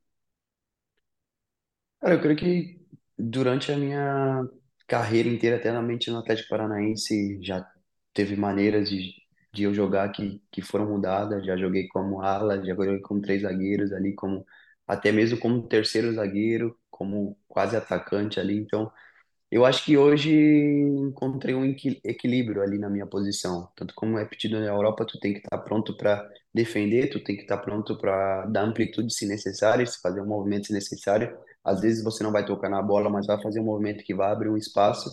Cara, eu creio que durante a minha carreira inteira, até na mente no Atlético Paranaense, já teve maneiras de, de eu jogar que, que foram mudadas. Já joguei como ala, já joguei como três zagueiros ali, como até mesmo como terceiro zagueiro, como quase atacante ali. Então, eu acho que hoje encontrei um equi- equilíbrio ali na minha posição. Tanto como é pedido na Europa, tu tem que estar pronto para defender, tu tem que estar pronto para dar amplitude se necessário, se fazer um movimento se necessário. Às vezes você não vai tocar na bola, mas vai fazer um movimento que vai abrir um espaço.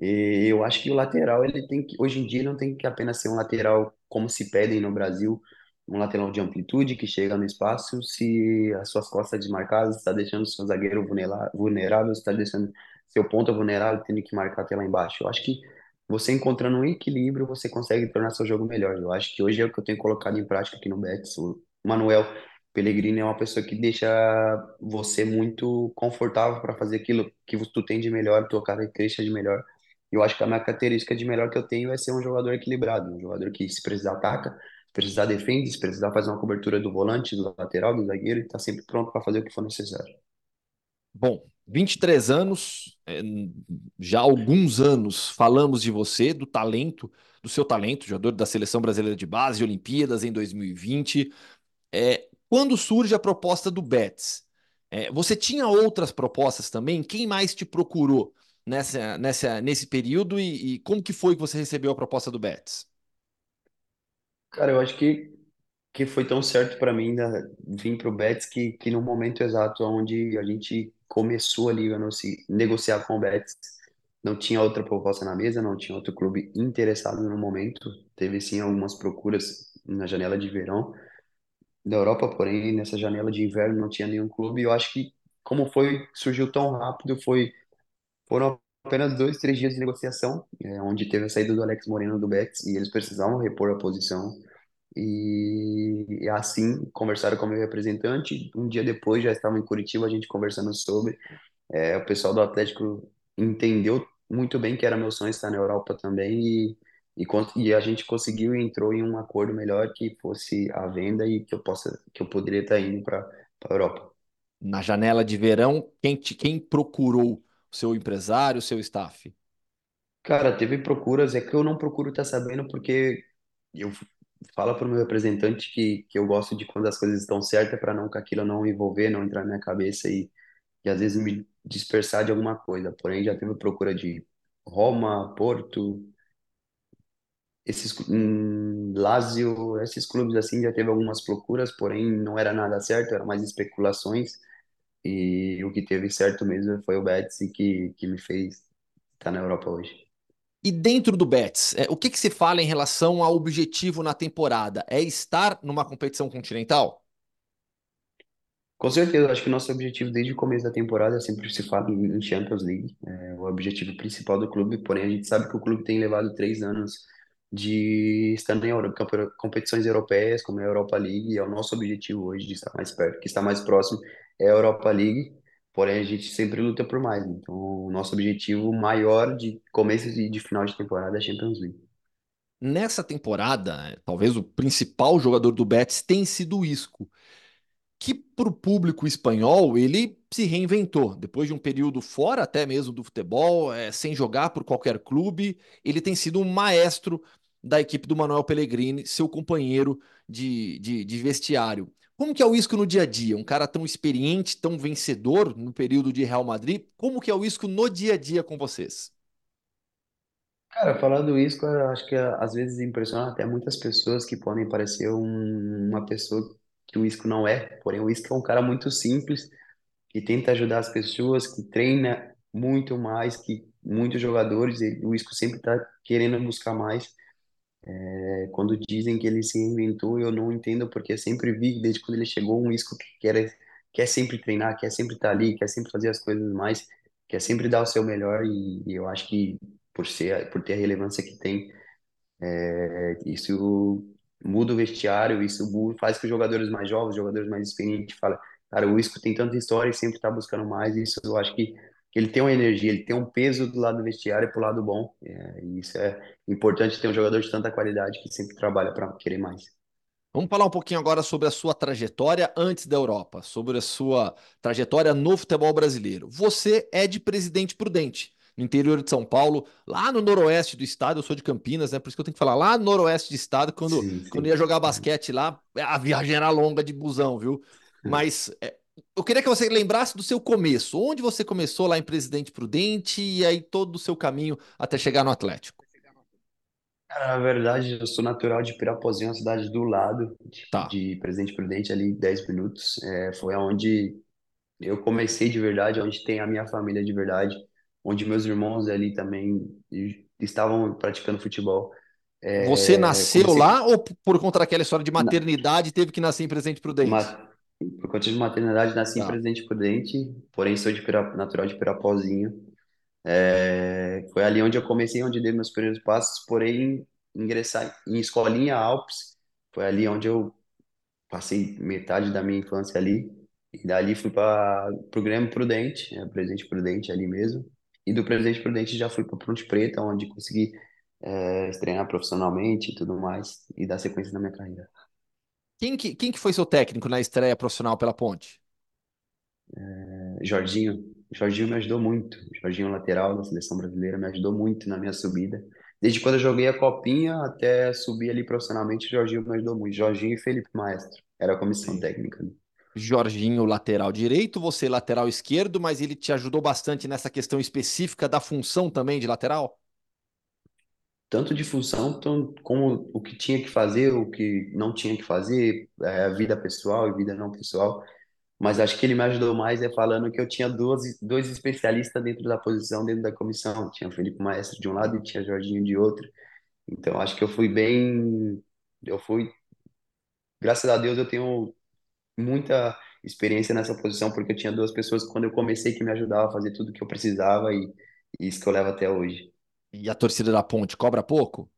E eu acho que o lateral, ele tem que, hoje em dia, não tem que apenas ser um lateral como se pedem no Brasil, um lateral de amplitude que chega no espaço, se as suas costas desmarcadas, está deixando o seu zagueiro vulnerável, está deixando seu ponto vulnerável, tendo que marcar até lá embaixo. Eu acho que você encontrando um equilíbrio, você consegue tornar seu jogo melhor. Eu acho que hoje é o que eu tenho colocado em prática aqui no Betis. O Manuel Pellegrini é uma pessoa que deixa você muito confortável para fazer aquilo que tu tem de melhor, tua característica de melhor. Eu acho que a minha característica de melhor que eu tenho é ser um jogador equilibrado, um jogador que se precisar ataca, se precisar defende, se precisar fazer uma cobertura do volante, do lateral, do zagueiro, está sempre pronto para fazer o que for necessário. Bom, 23 anos, é, já há alguns anos falamos de você, do talento, do seu talento, jogador da Seleção Brasileira de Base, Olimpíadas em 2020. É, quando surge a proposta do Betis, é, você tinha outras propostas também? Quem mais te procurou nessa, nessa, nesse período e, e como que foi que você recebeu a proposta do Betis? Cara, eu acho que, que foi tão certo para mim da, vir para o Betis que, que no momento exato onde a gente começou ali a negociar com o Betis, não tinha outra proposta na mesa, não tinha outro clube interessado no momento. Teve sim algumas procuras na janela de verão da Europa, porém nessa janela de inverno não tinha nenhum clube. Eu acho que como foi, surgiu tão rápido, foi foram apenas dois, três dias de negociação, é, onde teve a saída do Alex Moreno do Betis e eles precisavam repor a posição. E, assim conversaram com o meu representante. Um dia depois já estava em Curitiba, a gente conversando sobre. É, o pessoal do Atlético entendeu muito bem que era meu sonho estar na Europa também e, e, e a gente conseguiu e entrou em um acordo melhor que fosse a venda e que eu possa que eu poderia estar indo para a Europa. Na janela de verão, quem, te, quem procurou o seu empresário, o seu staff? Cara, teve procuras, é que eu não procuro estar sabendo porque eu falo para o meu representante que, que eu gosto de quando as coisas estão certas para não que aquilo não envolver, não entrar na minha cabeça e, e às vezes me dispersar de alguma coisa. Porém, já teve procura de Roma, Porto, esses hum, Lazio, esses clubes assim já teve algumas procuras, porém não era nada certo, eram mais especulações. E o que teve certo mesmo foi o Betis que, que me fez estar na Europa hoje. E dentro do Betis, é, o que, que se fala em relação ao objetivo na temporada? É estar numa competição continental? Com certeza, acho que o nosso objetivo desde o começo da temporada sempre se fala em Champions League, é o objetivo principal do clube, porém a gente sabe que o clube tem levado três anos de estar em Europa, competições europeias, como a Europa League, e é o nosso objetivo hoje de estar mais perto, que está mais próximo é a Europa League, porém a gente sempre luta por mais, então o nosso objetivo maior de começo e de final de temporada é a Champions League. Nessa temporada, talvez o principal jogador do Betis tem sido o Isco que para o público espanhol ele se reinventou. Depois de um período fora até mesmo do futebol, é, sem jogar por qualquer clube, ele tem sido um maestro da equipe do Manuel Pellegrini, seu companheiro de, de, de vestiário. Como que é o Isco no dia a dia? Um cara tão experiente, tão vencedor no período de Real Madrid. Como que é o Isco no dia a dia com vocês? Cara, falando isso, eu acho que às vezes impressiona até muitas pessoas que podem parecer um- uma pessoa que o Isco não é. Porém, o Isco é um cara muito simples, que tenta ajudar as pessoas, que treina muito mais que muitos jogadores. E o Isco sempre está querendo buscar mais. É, quando dizem que ele se reinventou, eu não entendo, porque eu sempre vi, desde quando ele chegou, um Isco que quer, quer sempre treinar, quer sempre estar tá ali, quer sempre fazer as coisas mais, quer sempre dar o seu melhor. E, e eu acho que, por ser, por ter a relevância que tem, é, isso muda o vestiário, isso faz que os jogadores mais jovens, os jogadores mais experientes, falem, cara, o Isco tem tanta história e sempre está buscando mais, isso eu acho que, que, ele tem uma energia, ele tem um peso do lado do vestiário e pro lado bom, é, e isso é importante ter um jogador de tanta qualidade que sempre trabalha para querer mais. Vamos falar um pouquinho agora sobre a sua trajetória antes da Europa, sobre a sua trajetória no futebol brasileiro. Você é de Presidente Prudente no interior de São Paulo, lá no noroeste do estado. Eu sou de Campinas, né? Por isso que eu tenho que falar lá no noroeste do estado. Quando, sim, sim. quando ia jogar basquete lá, a viagem era longa de busão, viu? Mas é, eu queria que você lembrasse do seu começo. Onde você começou lá em Presidente Prudente e aí todo o seu caminho até chegar no Atlético? Na verdade, eu sou natural de Pirapozinho, uma cidade do lado de, tá. de Presidente Prudente, ali 10 minutos. É, foi onde eu comecei de verdade, onde tem a minha família de verdade onde meus irmãos ali também estavam praticando futebol. É, Você nasceu comecei... lá ou por conta daquela história de maternidade Na... teve que nascer em Presidente Prudente? Ma... Por conta de maternidade nasci tá. em Presidente Prudente, porém sou de Pira... natural de Pirapozinho. É... Foi ali onde eu comecei, onde dei meus primeiros passos, porém ingressar em escolinha Alpes, foi ali onde eu passei metade da minha infância ali. E dali fui para o Grêmio Prudente, é, Presidente Prudente ali mesmo. E do Presidente Prudente já fui para Ponte Preta, onde consegui é, treinar profissionalmente e tudo mais, e dar sequência na minha carreira. Quem que, quem que foi seu técnico na estreia profissional pela Ponte? É, Jorginho. Jorginho me ajudou muito. Jorginho lateral da seleção brasileira me ajudou muito na minha subida. Desde quando eu joguei a copinha até subir ali profissionalmente, Jorginho me ajudou muito. Jorginho e Felipe Maestro. Era a comissão técnica. Jorginho lateral direito, você lateral esquerdo, mas ele te ajudou bastante nessa questão específica da função também de lateral? Tanto de função como o que tinha que fazer, o que não tinha que fazer, é, vida pessoal e vida não pessoal. Mas acho que ele me ajudou mais é falando que eu tinha dois, dois especialistas dentro da posição, dentro da comissão. Tinha Felipe Maestro de um lado e tinha Jorginho de outro. Então acho que eu fui bem. Eu fui. Graças a Deus eu tenho muita experiência nessa posição, porque eu tinha duas pessoas quando eu comecei que me ajudavam a fazer tudo que eu precisava e, Isso que eu levo até hoje. E a torcida da Ponte cobra pouco?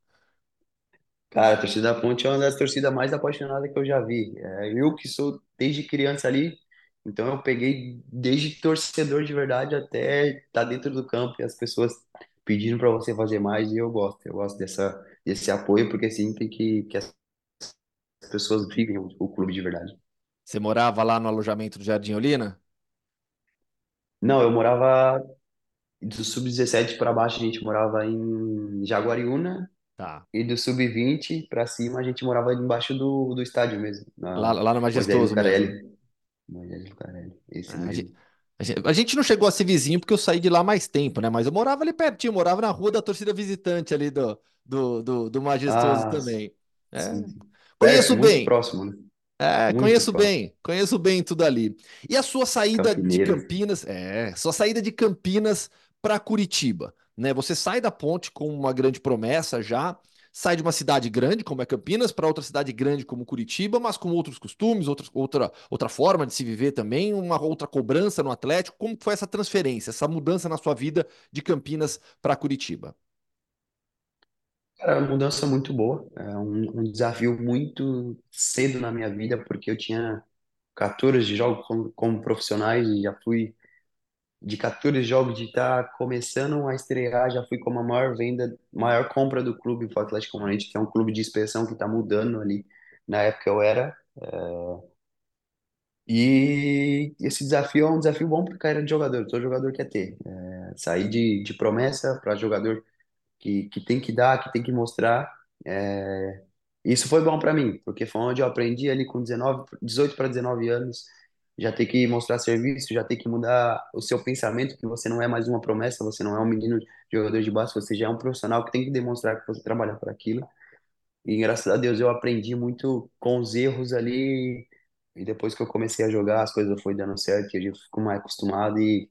Cara, a torcida da Ponte é uma das torcidas mais apaixonadas que eu já vi. É, eu que sou desde criança ali, então eu peguei desde torcedor de verdade até estar tá dentro do campo e as pessoas pedindo para você fazer mais e eu gosto. Eu gosto dessa, desse apoio porque sim, tem que, que as pessoas vivem o, o clube de verdade. Você morava lá no alojamento do Jardim Olina? Não, eu morava do sub-17 para baixo, a gente morava em Jaguariúna Tá. e do sub-20 para cima a gente morava embaixo do, do estádio mesmo, Lá, na lá no Moisés Majestoso mesmo. Lucarelli. Moisés Lucarelli, esse É, a mesmo. gente, a gente- não chegou a ser vizinho porque eu saí de lá mais tempo, né? Mas eu morava ali pertinho, morava na rua da torcida visitante ali do, do, do, do Majestoso Ah, também. É, conheço muito bem. próximo, né? É, Muito conheço próximo. bem, conheço bem tudo ali. E a sua saída de Campineiras. Campinas, é, sua saída de Campinas para Curitiba, né? Você sai da ponte com uma grande promessa já, sai de uma cidade grande como é Campinas para outra cidade grande como Curitiba, mas com outros costumes, outra, outra, outra forma de se viver também, uma outra cobrança no Atlético. Como foi essa transferência, essa mudança na sua vida de Campinas para Curitiba? Cara, é uma mudança muito boa, é um, um desafio muito cedo na minha vida, porque eu tinha 14 jogos como, como profissionais e já fui de 14 jogos de estar começando a estrear, já fui como a maior venda, maior compra do clube, o Atlético Paranaense, que é um clube de expressão que está mudando ali. Na época eu era. E esse desafio é um desafio bom para carreira de jogador, todo jogador quer ter. É, sair de, de promessa para jogador que, que tem que dar, que tem que mostrar. É, isso foi bom para mim, porque foi onde eu aprendi ali com 19, 18 para 19 anos, já ter que mostrar serviço, já ter que mudar o seu pensamento, que você não é mais uma promessa, você não é um menino jogador de base, você já é um profissional que tem que demonstrar que você trabalha para aquilo. E graças a Deus eu aprendi muito com os erros ali, e depois que eu comecei a jogar, as coisas foram dando certo, e eu fico mais acostumado e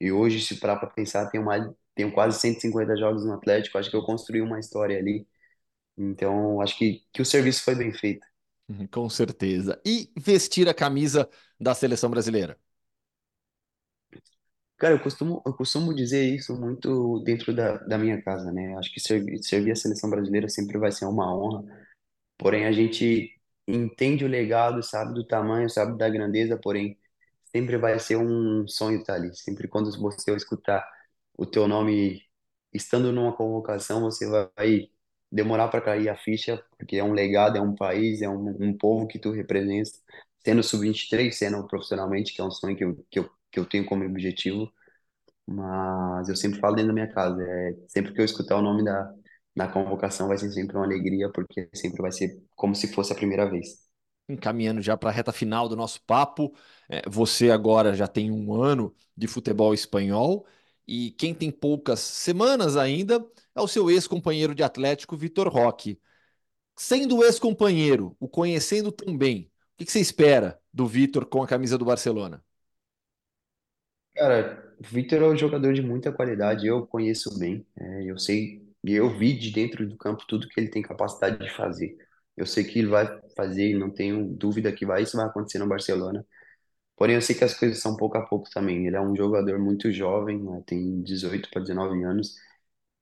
e hoje, se parar para pensar, tenho mais, tenho quase 150 jogos no Atlético. Acho que eu construí uma história ali. Então, acho que, que o serviço foi bem feito. Uhum, Com certeza. E vestir a camisa da seleção brasileira? Cara, eu costumo, eu costumo dizer isso muito dentro da, da minha casa, né? Acho que servir, servir a seleção brasileira sempre vai ser uma honra. Porém, a gente entende o legado, sabe do tamanho, sabe da grandeza, porém, sempre vai ser um sonho estar ali. Sempre quando você escutar o teu nome estando numa convocação, você vai demorar para cair a ficha, porque é um legado, é um país, é um, um povo que tu representa, sendo sub-23, sendo profissionalmente, que é um sonho que eu, que eu, que eu tenho como objetivo. Mas eu sempre falo dentro da minha casa, é, sempre que eu escutar o nome da, da convocação vai ser sempre uma alegria, porque sempre vai ser como se fosse a primeira vez. Encaminhando já para a reta final do nosso papo, é, você agora já tem um ano de futebol espanhol e quem tem poucas semanas ainda é o seu ex-companheiro de Atlético, Vitor Roque. Sendo ex-companheiro, o conhecendo tão bem, o que você espera do Vitor com a camisa do Barcelona? Cara, o Victor é um jogador de muita qualidade, eu conheço bem, é, eu sei, eu vi de dentro do campo tudo que ele tem capacidade de fazer. Eu sei que ele vai fazer, não tenho dúvida que vai, isso vai acontecer no Barcelona. Porém, eu sei que as coisas são pouco a pouco também. Ele é um jogador muito jovem, né, tem 18 para 19 anos.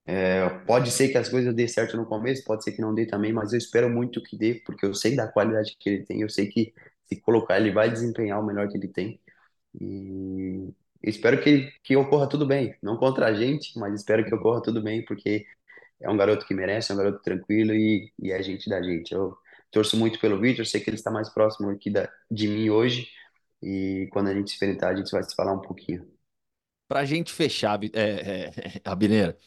É, pode ser que as coisas dê certo no começo, pode ser que não dê também, mas eu espero muito que dê, porque eu sei da qualidade que ele tem, eu sei que se colocar ele vai desempenhar o melhor que ele tem. E espero que, que ocorra tudo bem. Não contra a gente, mas espero que ocorra tudo bem, porque é um garoto que merece, é um garoto tranquilo e, e é gente da gente. Eu torço muito pelo Victor, sei que ele está mais próximo aqui da, de mim hoje. E quando a gente se enfrentar, a gente vai se falar um pouquinho. Para a gente fechar, Vi- é, é, Abineira,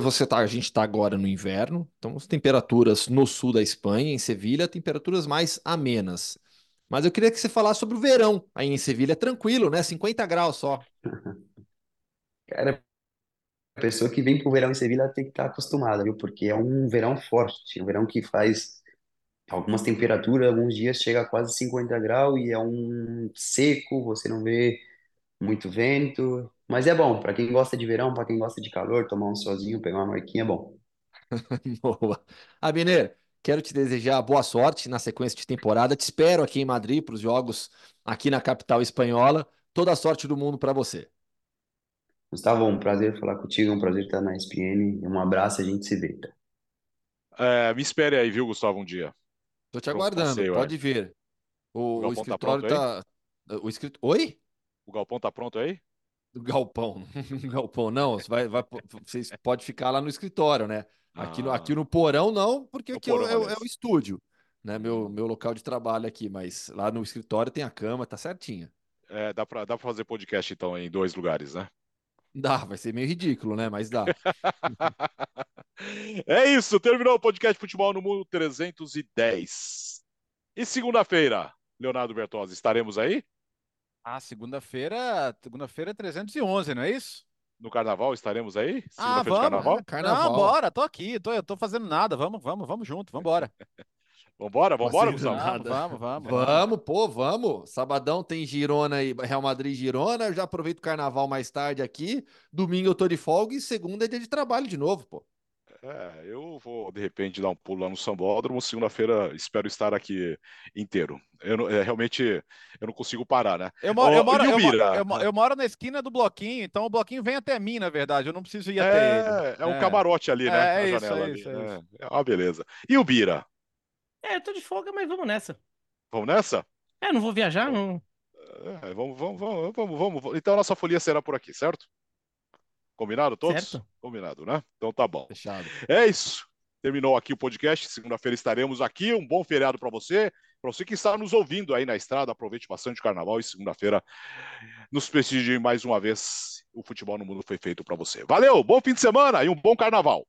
você tá, a gente está agora no inverno, então as temperaturas no sul da Espanha, em Sevilha, temperaturas mais amenas. Mas eu queria que você falasse sobre o verão aí em Sevilha. É tranquilo, né? 50 graus só. [laughs] Cara, a pessoa que vem pro verão em Sevilha tem que estar acostumada, viu? Porque é um verão forte, um verão que faz algumas temperaturas, alguns dias chega a quase 50 graus e é um seco, você não vê muito vento, mas é bom, para quem gosta de verão, para quem gosta de calor, tomar um solzinho, pegar uma marquinha é bom. [laughs] Boa. Abner, quero te desejar boa sorte na sequência de temporada. Te espero aqui em Madrid para os jogos aqui na capital espanhola. Toda a sorte do mundo para você. Gustavo, um prazer falar contigo, é um prazer estar na ESPN. Um abraço, a gente se vê. Tá? É, me espere aí, viu, Gustavo, um dia. Tô te aguardando, passeio, pode vir. O O, o tá escritório pronto tá. O escrito... Oi? O galpão tá pronto aí? Galpão. [laughs] galpão, não. Você vai, vai, vocês pode ficar lá no escritório, né? Aqui no, Ah. aqui no porão, não, porque No aqui é o- porão, é, é o estúdio, né? Meu, meu local de trabalho aqui, mas lá no escritório tem a cama, tá certinho. É, dá pra, dá pra fazer podcast, então, em dois lugares, né? Dá, vai ser meio ridículo, né? Mas dá. [laughs] É isso, terminou o podcast Futebol no Mundo 310. E segunda-feira, Leonardo Bertozzi, estaremos aí? Ah, segunda-feira, segunda-feira é 311, não é isso? No carnaval, estaremos aí? Ah, vamos. carnaval? É, carnaval. Não, bora, tô aqui, tô, eu tô fazendo nada. Vamos, vamos, vamos junto, vamos embora. [laughs] Vambora, vambora, Gustavo? Vamos, vamos, vamos. Vamos, pô, vamos. Sabadão tem Girona e Real Madrid Girona. Eu já aproveito o carnaval mais tarde aqui. Domingo eu tô de folga e segunda é dia de trabalho de novo, pô. É, eu vou, de repente, dar um pulo lá no Sambódromo. Segunda-feira, espero estar aqui inteiro. Eu não- é, realmente, eu não consigo parar, né? Eu moro, eu, moro, eu, mo- Bira? eu mo- eu moro na esquina do bloquinho, então o bloquinho vem até mim, na verdade. Eu não preciso ir até ele. É, é um É. camarote ali, né? É, é isso, janela é ali. isso, é É, é uma beleza. E o Bira? É, eu tô de folga, mas vamos nessa. Vamos nessa? É, não vou viajar, não. É, vamos, vamos, vamos, vamos, vamos. Então a nossa folia será por aqui, certo? Combinado todos? Certo. Combinado, né? Então tá bom. Fechado. É isso. Terminou aqui o podcast. Segunda-feira estaremos aqui. Um bom feriado para você. Para você que está nos ouvindo aí na estrada, aproveite bastante o carnaval e segunda-feira nos prestigie mais uma vez. O futebol no mundo foi feito para você. Valeu, bom fim de semana e um bom carnaval.